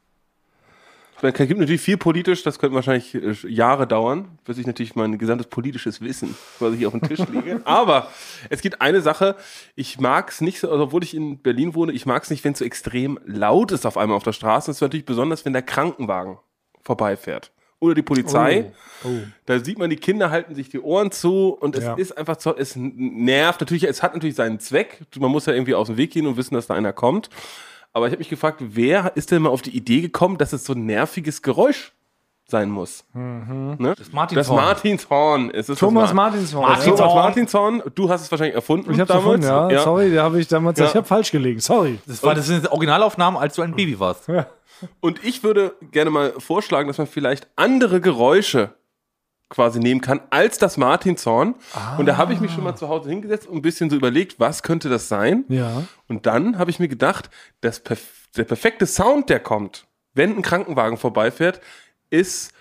Es gibt natürlich viel politisch, das könnte wahrscheinlich äh, Jahre dauern, bis ich natürlich mein gesamtes politisches Wissen quasi hier auf den Tisch lege. Aber es gibt eine Sache, ich mag es nicht so, also obwohl ich in Berlin wohne, ich mag es nicht, wenn es so extrem laut ist auf einmal auf der Straße. Das ist natürlich besonders, wenn der Krankenwagen vorbeifährt. Oder die Polizei. Da sieht man, die Kinder halten sich die Ohren zu und es Ja. ist einfach so, es nervt natürlich, es hat natürlich seinen Zweck. Man muss ja irgendwie aus dem Weg gehen und wissen, dass da einer kommt. Aber ich habe mich gefragt, wer ist denn mal auf die Idee gekommen, dass es so ein nerviges Geräusch sein muss? Ne? Das Martinshorn. Das Martinshorn. Es ist Thomas das Mar Martinshorn. Martin- Thomas Martinshorn. Du hast es wahrscheinlich erfunden Ich hab's erfunden, ja. Sorry, da habe ich damals, Ja. ich habe falsch gelegen. Sorry. Das, war, das sind Originalaufnahmen, als du ein Baby warst. Und ich würde gerne mal vorschlagen, dass man vielleicht andere Geräusche quasi nehmen kann als das Martinshorn. Und da habe ich mich schon mal zu Hause hingesetzt und ein bisschen so überlegt, was könnte das sein? Ja. Und dann habe ich mir gedacht, das perf der perfekte Sound, der kommt, wenn ein Krankenwagen vorbeifährt, ist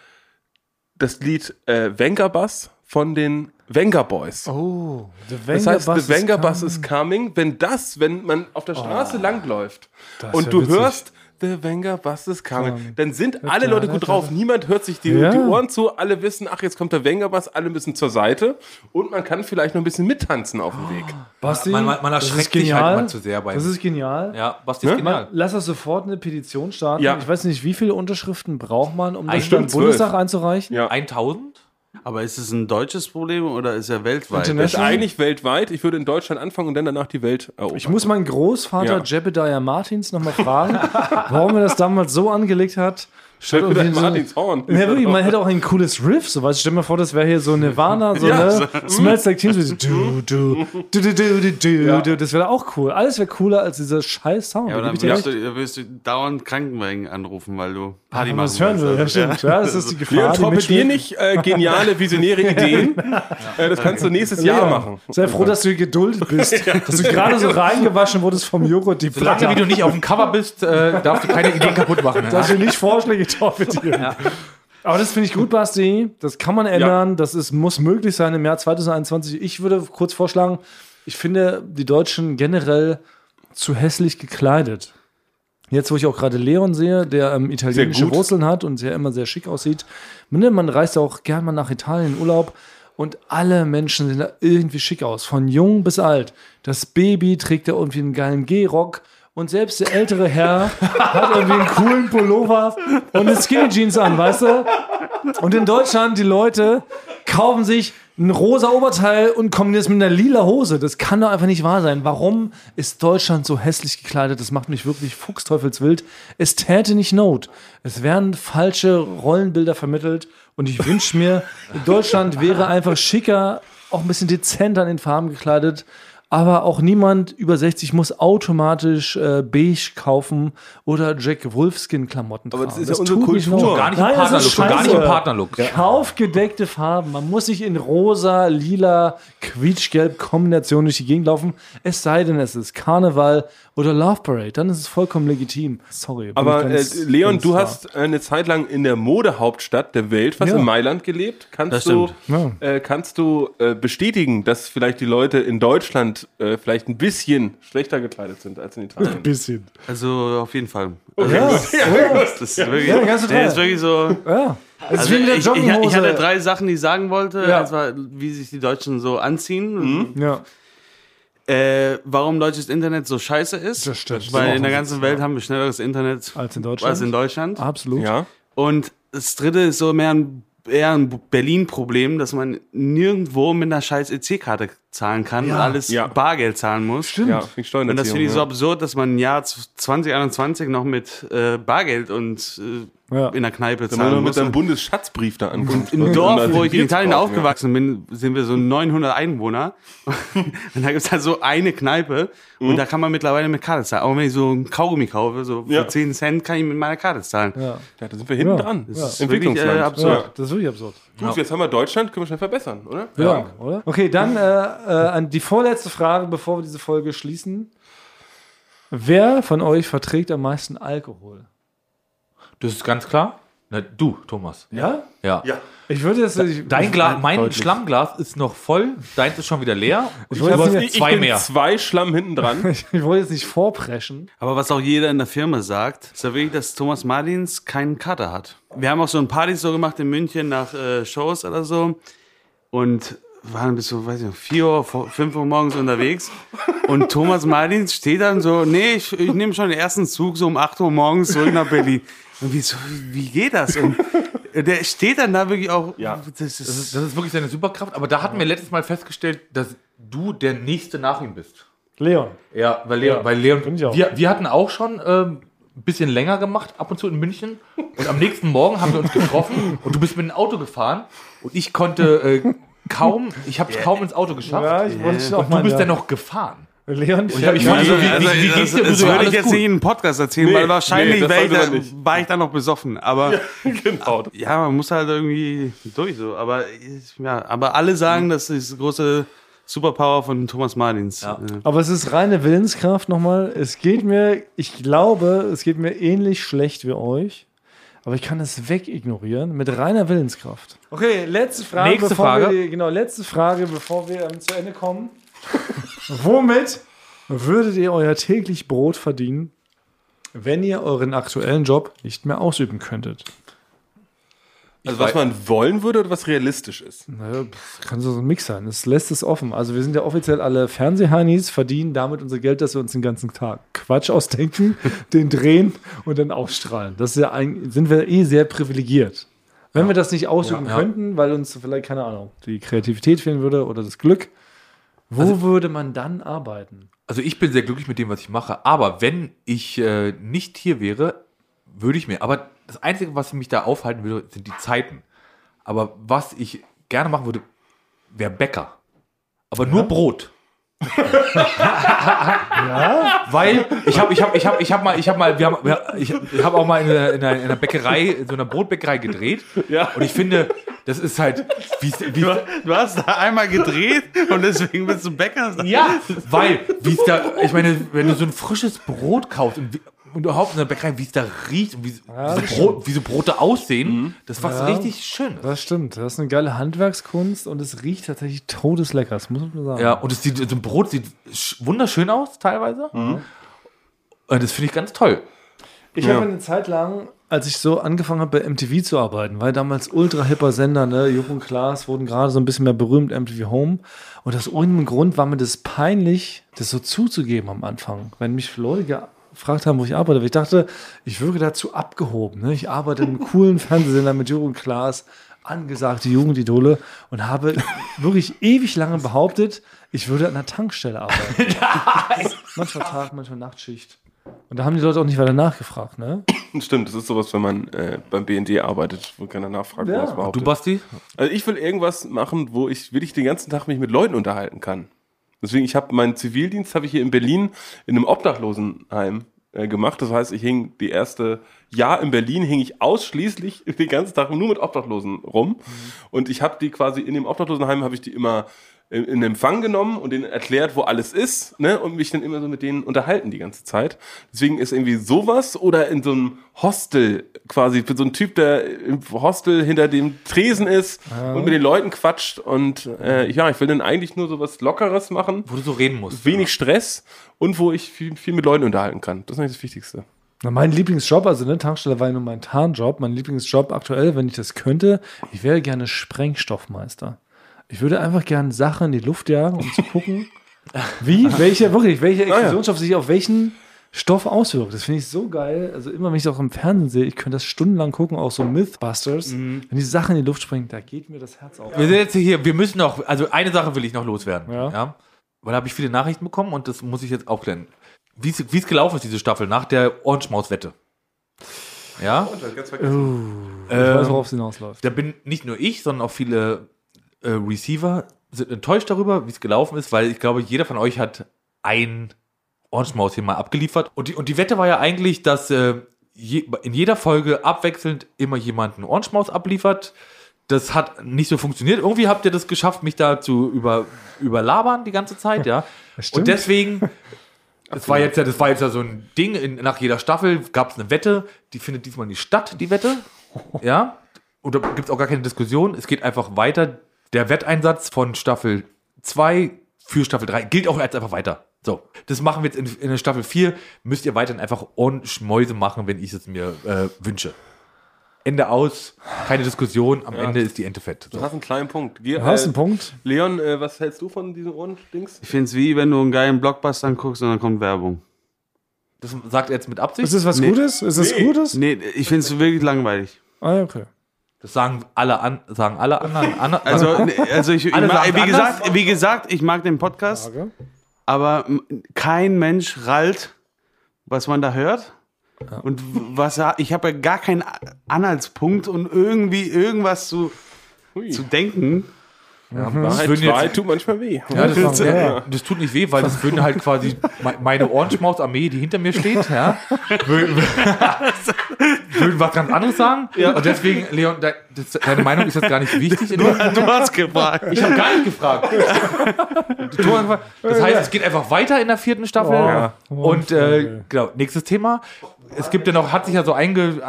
das Lied äh, Venga Bass von den Venga Boys. Oh, the Das heißt, Bass The Venga is Bus coming. is coming. Wenn das, wenn man auf der Straße langläuft Das und wär du witzig. hörst The Venga Bus is coming, Coming. dann sind alle Leute gut drauf. Niemand hört sich die, Ja. die Ohren zu. Alle wissen, ach, jetzt kommt der Venga Bus. Alle müssen zur Seite und man kann vielleicht noch ein bisschen mittanzen auf dem Weg. Basti, Man- man- man das erschreckt ist sich halt genial. immer zu sehr bei- Das ist genial. Ja, Basti ist Ne? genial. Lass das sofort eine Petition starten. Ja. Ich weiß nicht, wie viele Unterschriften braucht man, um das im. Bundestag einzureichen? Ja. 1000? Aber ist es ein deutsches Problem oder ist er weltweit? Das ist International? eigentlich weltweit. Ich würde in Deutschland anfangen und dann danach die Welt erobern. Ich muss meinen Großvater Ja. Jebediah Martins nochmal fragen, warum er das damals so angelegt hat. Schön mit so, Martins Horn. Ja, wirklich, man hätte auch ein cooles Riff, so was. Stell dir mal vor, das wäre hier so Nirvana, so ja, ne? So, Smells like Teen Du, du, du, du, du, du, du, ja. du. Das wäre auch cool. Alles wäre cooler als dieser scheiß Sound. Ja, aber dann wirst du, da wirst du dauernd Krankenwagen anrufen, weil du ah, Party ja, machst. hören will, ja, stimmt. Ja, das ist die Gefahr. Wir torpedieren nicht äh, geniale, visionäre Ideen. ja. das kannst du nächstes Jahr machen. Sehr froh, dass du hier geduldet bist. Dass du gerade so reingewaschen wurdest vom Joghurt, die Solange wie du nicht auf dem Cover bist, äh, darfst du keine Ideen kaputt machen. Dass du nicht Vorschläge torpedieren. Aber das finde ich gut, Basti. Das kann man ändern. Das ist, muss möglich sein im Jahr 2021. Ich würde kurz vorschlagen, ich finde, die Deutschen generell zu hässlich gekleidet. Jetzt, wo ich auch gerade Leon sehe, der ähm, italienische. Wurzeln hat und sehr immer sehr schick aussieht. Ne, man reist ja auch gern mal nach Italien in Urlaub und alle Menschen sehen da irgendwie schick aus, von jung bis alt. Das Baby trägt da irgendwie einen geilen Gehrock und selbst der ältere Herr hat irgendwie einen coolen Pullover und eine Skinny Jeans an, weißt du? Und in Deutschland, die Leute kaufen sich ein rosa Oberteil und kombinieren es mit einer lila Hose. Das kann doch einfach nicht wahr sein. Warum ist Deutschland so hässlich gekleidet? Das macht mich wirklich fuchsteufelswild. Es täte nicht Not. Es werden falsche Rollenbilder vermittelt und ich wünsche mir, Deutschland wäre einfach schicker, auch ein bisschen dezenter in den Farben gekleidet. Aber auch niemand über 60 muss automatisch äh, beige kaufen oder Jack Wolfskin-Klamotten tragen. Aber das ist ja unsere Kultur. Not. Gar nicht Nein, im das Partnerlook, schon gar nicht im. Partnerlook. Kaufgedeckte Farben. Man muss sich in rosa, lila, quietschgelb Kombination durch die Gegend laufen. Es sei denn, es ist Karneval oder Love Parade. Dann ist es vollkommen legitim. Sorry. Aber ich äh, ganz- Leon, ganz du hast eine Zeit lang in der Modehauptstadt der Welt, was Ja. in Mailand gelebt. Kannst Das du. Ja. äh, kannst du äh, bestätigen, dass vielleicht die Leute in Deutschland äh, vielleicht ein bisschen schlechter gekleidet sind als in Italien? bisschen. Also auf jeden Fall. Also, Ja, das, das ist wirklich, Ja, ganz total. der ist wirklich so. ja. Es ist Also ich, ich, ich hatte drei Sachen, die ich sagen wollte. Ja. Das war, wie sich die Deutschen so anziehen. ja, Äh, warum deutsches Internet so scheiße ist. Das stimmt. Weil in der ganzen Welt haben wir schnelleres Internet Als in Deutschland. als in Deutschland. Absolut. Ja. Und das dritte ist so mehr ein, eher ein Berlin-Problem, dass man nirgendwo mit einer scheiß EC-Karte zahlen kann und alles Ja. Bargeld zahlen muss. Stimmt. Ja, Und das finde ich so ja. absurd, dass man im Jahr 2021 noch mit äh, Bargeld und äh, Ja. in der Kneipe Wenn man zahlen mit muss. seinem Bundesschatzbrief da ankommt. Im Dorf, wo ich in Italien kaufen, aufgewachsen bin, sind wir so 900 Einwohner. Und da gibt es halt so eine Kneipe. Und da kann man mittlerweile mit Karte zahlen. Aber wenn ich so ein Kaugummi kaufe, so für Ja. 10 Cent, kann ich mit meiner Karte zahlen. Ja. Ja, da sind wir hinten Ja. dran. Ja. Das ist wirklich, Entwicklungsland. äh, absurd. Ja, das ist wirklich absurd. Gut, jetzt haben wir Deutschland, können wir schnell verbessern, oder? Ja, oder? Okay, dann äh, äh, an die vorletzte Frage, bevor wir diese Folge schließen. Wer von euch verträgt am meisten Alkohol? Das ist ganz klar. Na, du, Thomas. Ja? Ja. Ich würde jetzt. Ich, Dein Glas, mein Deutlich. Schlammglas ist noch voll, deins ist schon wieder leer. Und wollte du hast jetzt- Ich zwei bin mehr. zwei Schlamm hinten dran. Ich, ich wollte jetzt nicht vorpreschen. Aber was auch jeder in der Firma sagt, ist ja wirklich, dass Thomas Martins keinen Kater hat. Wir haben auch so ein Partys so gemacht in München nach äh, Shows oder so und waren bis so, weiß ich nicht, 4 Uhr, 5 Uhr morgens unterwegs und Thomas Martins steht dann so, nee, ich, ich nehme schon den ersten Zug so um 8 Uhr morgens zurück nach Berlin. Und wie, so, wie geht das? Und der steht dann da wirklich auch, Ja. das Das ist, ist, das ist wirklich seine Superkraft. Aber da hatten wir letztes Mal festgestellt, dass du der Nächste nach ihm bist. Leon. Ja, weil Leon, Ja, weil Leon wir, wir hatten auch schon ähm, ein bisschen länger gemacht, ab und zu in München. Und am nächsten Morgen haben wir uns getroffen und du bist mit dem Auto gefahren und ich konnte äh, kaum, ich habe es kaum ins Auto geschafft. Ja, ich wollte dich auch und du bist ja. dann noch gefahren. Leon, Ich, hab, ich fand so, wie, also, wie, wie das, geht's dir? Du das so, würde ich jetzt gut. nicht in einem Podcast erzählen, Nee, weil wahrscheinlich nee, das war, ich da, war ich da noch besoffen. Aber genau. Ja, man muss halt irgendwie durch so. Aber ja, aber alle sagen, das ist die große Superpower von Thomas Martins. Ja. Aber es ist reine Willenskraft nochmal. Es geht mir, ich glaube, es geht mir ähnlich schlecht wie euch. Aber ich kann es wegignorieren mit reiner Willenskraft. Okay, letzte Frage. Nächste bevor Frage. Wir, genau, letzte Frage, bevor wir ähm, zu Ende kommen. Womit würdet ihr euer täglich Brot verdienen, wenn ihr euren aktuellen Job nicht mehr ausüben könntet? Also was man wollen würde oder was realistisch ist. Naja, kann so ein Mix sein. Das lässt es offen. Also wir sind ja offiziell alle Fernsehhanis, verdienen damit unser Geld, dass wir uns den ganzen Tag Quatsch ausdenken, den drehen und dann ausstrahlen. Das ist ja ein, sind wir eh sehr privilegiert. Wenn wir das nicht ausüben Ja, ja. könnten, weil uns vielleicht, keine Ahnung, die Kreativität fehlen würde oder das Glück, wo Also würde man dann arbeiten? Also ich bin sehr glücklich mit dem, was ich mache. Aber wenn ich äh, nicht hier wäre, würde ich mir. Aber das Einzige, was mich da aufhalten würde, sind die Zeiten. Aber was ich gerne machen würde, wäre Bäcker. Aber nur Brot. Ja? Weil ich habe ich habe ich habe ich habe mal ich habe mal wir haben ich, ich habe auch mal in einer, in, einer, in einer Bäckerei in so einer Brotbäckerei gedreht Ja. und ich finde das ist halt wie wie Du hast da einmal gedreht und deswegen bist du Bäcker. ja, weil, wie es da, ich meine, wenn du so ein frisches Brot kaufst und, wie- und überhaupt in der Bäckerei, wie es da riecht und wie, Ja, wie, das so Brot, wie so Brote aussehen, Mhm. das was Ja. richtig Schönes. Das stimmt. Das ist eine geile Handwerkskunst und es riecht tatsächlich todeslecker. Das muss man sagen. Ja, und es sieht, so ein Brot sieht sch- wunderschön aus, teilweise. Mhm. Und das finde ich ganz toll. Ich habe eine Zeit lang, als ich so angefangen habe, bei MTV zu arbeiten, weil damals ultra hipper Sender, ne, Jupp und Klaas wurden gerade so ein bisschen mehr berühmt, MTV Home. Und aus irgendeinem Grund war mir das peinlich, das so zuzugeben am Anfang. Wenn mich Leute gefragt haben, wo ich arbeite, weil ich dachte, ich wirke dazu abgehoben. Ne? Ich arbeite in einem coolen Fernsehsender mit und Klaas, angesagte Jugendidole und habe wirklich ewig lange behauptet, ich würde an einer Tankstelle arbeiten. manchmal Tag, manchmal Nachtschicht. Und da haben die Leute auch nicht weiter nachgefragt, ne? Stimmt, das ist sowas, wenn man äh, beim BND arbeitet, wo keiner nachfragt, Ja. was überhaupt Du, Basti? Also ich will irgendwas machen, wo ich wirklich den ganzen Tag mich mit Leuten unterhalten kann. Deswegen, ich habe meinen Zivildienst habe ich hier in Berlin in einem Obdachlosenheim äh, gemacht. Das heißt, ich hing die erste Jahr in Berlin hing ich ausschließlich den ganzen Tag nur mit Obdachlosen rum. Und ich habe die quasi in dem Obdachlosenheim habe ich die immer in Empfang genommen und denen erklärt, wo alles ist, ne, und mich dann immer so mit denen unterhalten die ganze Zeit. Deswegen ist irgendwie sowas oder in so einem Hostel quasi für so ein Typ, der im Hostel hinter dem Tresen ist und mit den Leuten quatscht und äh, ja, ich will dann eigentlich nur sowas Lockeres machen, Wo du so reden musst. wenig Stress und wo ich viel, viel mit Leuten unterhalten kann. Das ist eigentlich das Wichtigste. Na, mein Lieblingsjob, also ne, Tankstelle war ja nur mein Tarnjob. Mein Lieblingsjob aktuell, wenn ich das könnte, ich wäre gerne Sprengstoffmeister. Ich würde einfach gerne Sachen in die Luft jagen, um zu gucken, wie, welcher, wirklich, welcher Explosionsstoff sich auf welchen Stoff auswirkt. Das finde ich so geil. Also immer, wenn ich das auch im Fernsehen sehe, ich könnte das stundenlang gucken, auch so Mythbusters. Wenn die Sachen in die Luft springen, da geht mir das Herz auf. Wir sind jetzt hier, wir müssen noch, also eine Sache will ich noch loswerden. Ja. Ja. Weil da habe ich viele Nachrichten bekommen und das muss ich jetzt aufklären. Wie es wie es gelaufen ist, diese Staffel, nach der Orange-Maus-Wette. Ja. Ich weiß, worauf es hinausläuft. Da bin nicht nur ich, sondern auch viele äh, Receiver sind enttäuscht darüber, wie es gelaufen ist, weil ich glaube, jeder von euch hat ein Orange Maus hier mal abgeliefert. Und die, und die Wette war ja eigentlich, dass äh, je, in jeder Folge abwechselnd immer jemand eine Orange Maus abliefert. Das hat nicht so funktioniert. Irgendwie habt ihr das geschafft, mich da zu über, überlabern die ganze Zeit, ja. Und deswegen, das war jetzt ja, das war jetzt ja so ein Ding, in, nach jeder Staffel gab es eine Wette, die findet diesmal nicht statt, die Wette. Ja. Und da gibt es auch gar keine Diskussion. Es geht einfach weiter. Der Wetteinsatz von Staffel 2 für Staffel 3 gilt auch jetzt einfach weiter. So, das machen wir jetzt in, in der Staffel 4. Müsst ihr weiterhin einfach ordentlich Mäuse machen, wenn ich es mir äh, wünsche. Ende aus, keine Diskussion, am Ende ist die Ente fett. Du So. hast einen kleinen Punkt. Ge Du hast äh, einen Punkt. Leon, äh, was hältst du von diesen Ohren-Dings? Ich finde es wie, wenn du einen geilen Blockbuster anguckst und dann kommt Werbung. Das sagt er jetzt mit Absicht. Ist das was Nee. Gutes? Ist das Nee. Gutes? Nee, ich finde es wirklich langweilig. Ah, ja, okay. Das sagen alle an, sagen alle anderen. An, Also, nee, also ich, ich Alle sagen wie, anders? gesagt, wie gesagt, ich mag den Podcast, Frage. aber kein Mensch rallt, was man da hört. Und w- was ich habe ja gar keinen Anhaltspunkt und irgendwie irgendwas zu, Hui. zu denken. Wahrheit, würden jetzt- Wahrheit tut manchmal weh. Ja, das, Ja. das tut nicht weh, weil das würden halt quasi me- meine Orange-Maus-Armee, die hinter mir steht, ja, würden, würden was ganz anderes sagen. Und deswegen, Leon, de, das, deine Meinung ist jetzt gar nicht wichtig. In dem, Du hast gefragt. ich habe gar nicht gefragt. Du Das heißt, es geht einfach weiter in der vierten Staffel. Ja. Und äh, genau, nächstes Thema. Es gibt ja noch, hat sich ja so einge,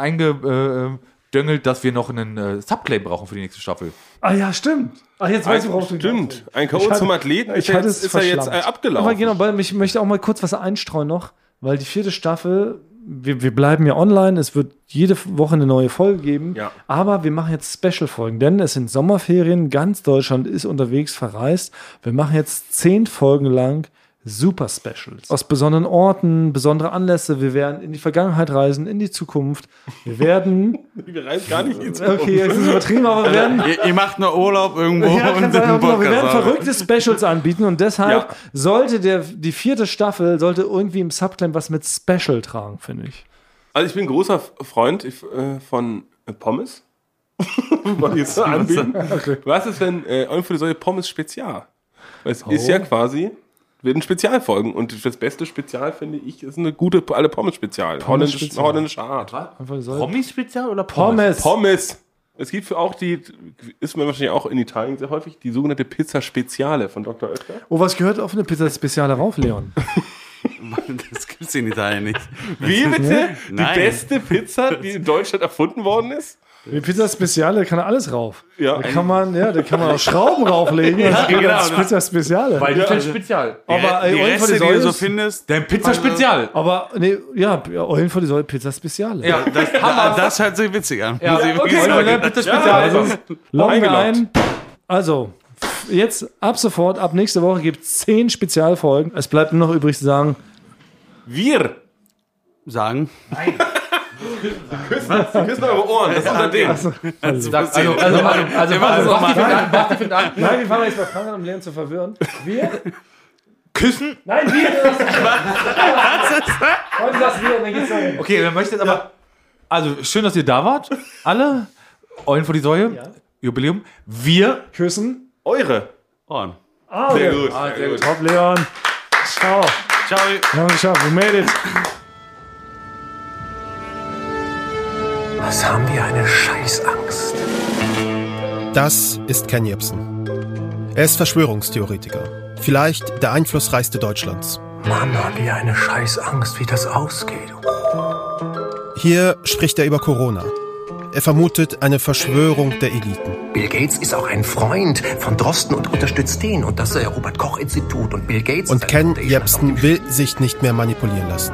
eingedöngelt, dass wir noch einen äh, Subclaim brauchen für die nächste Staffel. Ah ja, stimmt. Ah, jetzt weiß ich, worauf du Stimmt. Ein K.O. zum Athleten ist, Ich hatte jetzt, es ist er jetzt äh, verschlammt. abgelaufen. Aber genau, weil ich möchte auch mal kurz was einstreuen noch, weil die vierte Staffel, wir, wir bleiben ja online, es wird jede Woche eine neue Folge geben, Ja. aber wir machen jetzt Special-Folgen, denn es sind Sommerferien, ganz Deutschland ist unterwegs verreist. Wir machen jetzt zehn Folgen lang Super Specials. Aus besonderen Orten, besondere Anlässe. Wir werden in die Vergangenheit reisen, in die Zukunft. Wir werden, Wir reisen gar nicht ins okay, es ist übertrieben, aber wir werden Ihr, ihr macht nur Urlaub irgendwo ja, und aber genau, wir werden Podcast verrückte Specials anbieten und deshalb Ja. sollte der, die vierte Staffel sollte irgendwie im Subclaim was mit Special tragen, finde ich. Also ich bin ein großer Freund äh, von äh, Pommes. Jetzt so anbieten. Was ist, wenn äh, irgendwie solche Pommes Spezial? Es ist ja quasi, werden Spezialfolgen. Und das beste Spezial, finde ich, ist eine gute alle Pommes Spezial. Holländisch, Spezial. holländische Art. Promi-Spezial oder Pommes? Pommes. Pommes. Es gibt für auch die, ist mir wahrscheinlich auch in Italien sehr häufig, die sogenannte Pizza Speziale von Dr. Oetker. Oh, was gehört auf eine Pizza Speziale rauf, Leon? Das gibt's in Italien nicht. Wie bitte? Die Nein. beste Pizza, die in Deutschland erfunden worden ist? Die Pizza Speziale kann alles rauf. Ja. Da kann man, ja, da kann man auch Schrauben rauflegen. Ja, genau, das ist Pizza Speziale. Weil die sind Spezial. aber die die Reste, die Säule du so findest, Dein Pizza Spezial. aber nee, ja, Eulen vor die Säule Pizza Speziale. Ja, das das, das hört sich witzig an. Ja, wirklich okay. Eulen Pizza Spezial. Also, loggen wir Eingeloggt. ein. Also, jetzt ab sofort, ab nächste Woche gibt es zehn Spezialfolgen. Es bleibt nur noch übrig zu sagen, Wir. Sagen. Küssen eure Ohren. Das ist unser Ding. Sag, also, also, also, also, Wir machen also, Basti mal. fängt an, nein, wir fangen jetzt bei Frank an, um Leon zu verwirren. Wir? Küssen. Nein, wir! Heute das wir, dann geht's weiter. Okay, dann möchte ich jetzt aber. Also, schön, dass ihr da wart. Alle. Eulen vor die Säule. Jubiläum. Wir. Küssen. Eure. Ohren. Ah, Sehr okay. gut. Ah, sehr gut. Top, Leon. Ciao. Ciao. Wir haben es geschafft. We made it. Was haben wir eine Scheißangst? Das ist Ken Jebsen. Er ist Verschwörungstheoretiker. Vielleicht der einflussreichste Deutschlands. Mann, haben wir eine Scheißangst, wie das ausgeht. Hier spricht er über Corona. Er vermutet eine Verschwörung der Eliten. Bill Gates ist auch ein Freund von Drosten und unterstützt den und das äh, Robert Koch Institut und Bill Gates Und Ken Jebsen will sich nicht mehr manipulieren lassen.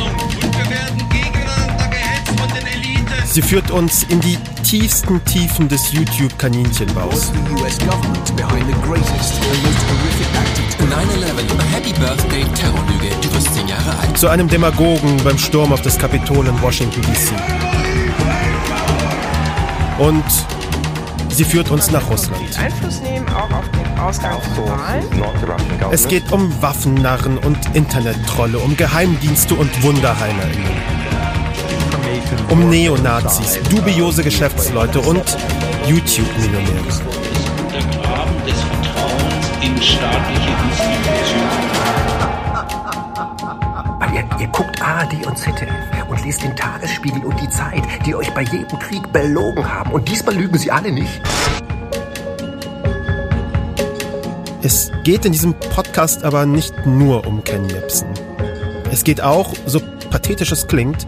Sie führt uns in die tiefsten Tiefen des YouTube-Kaninchenbaus. 9-11, Happy Birthday, Terrorlüge, du wirst 10 Jahre alt. Zu einem Demagogen beim Sturm auf das Kapitol in Washington, D.C. Und sie führt uns nach Russland. Einfluss nehmen auch auf den Ausgang von Wahlen. Es geht um Waffennarren und Internettrolle, um Geheimdienste und WunderheilerInnen. Um Neonazis, dubiose Geschäftsleute und YouTube-Millionäre. Untergraben des Vertrauens in staatliche Institutionen. Weil ihr, ihr guckt ARD und ZDF und lest den Tagesspiegel und die Zeit, die euch bei jedem Krieg belogen haben. Und diesmal lügen sie alle nicht. Es geht in diesem Podcast aber nicht nur um Ken Jebsen. Es geht auch, so pathetisch es klingt,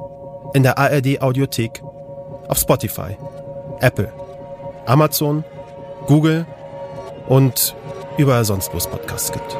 In der ARD Audiothek, auf Spotify, Apple, Amazon, Google und überall sonst, wo es Podcasts gibt.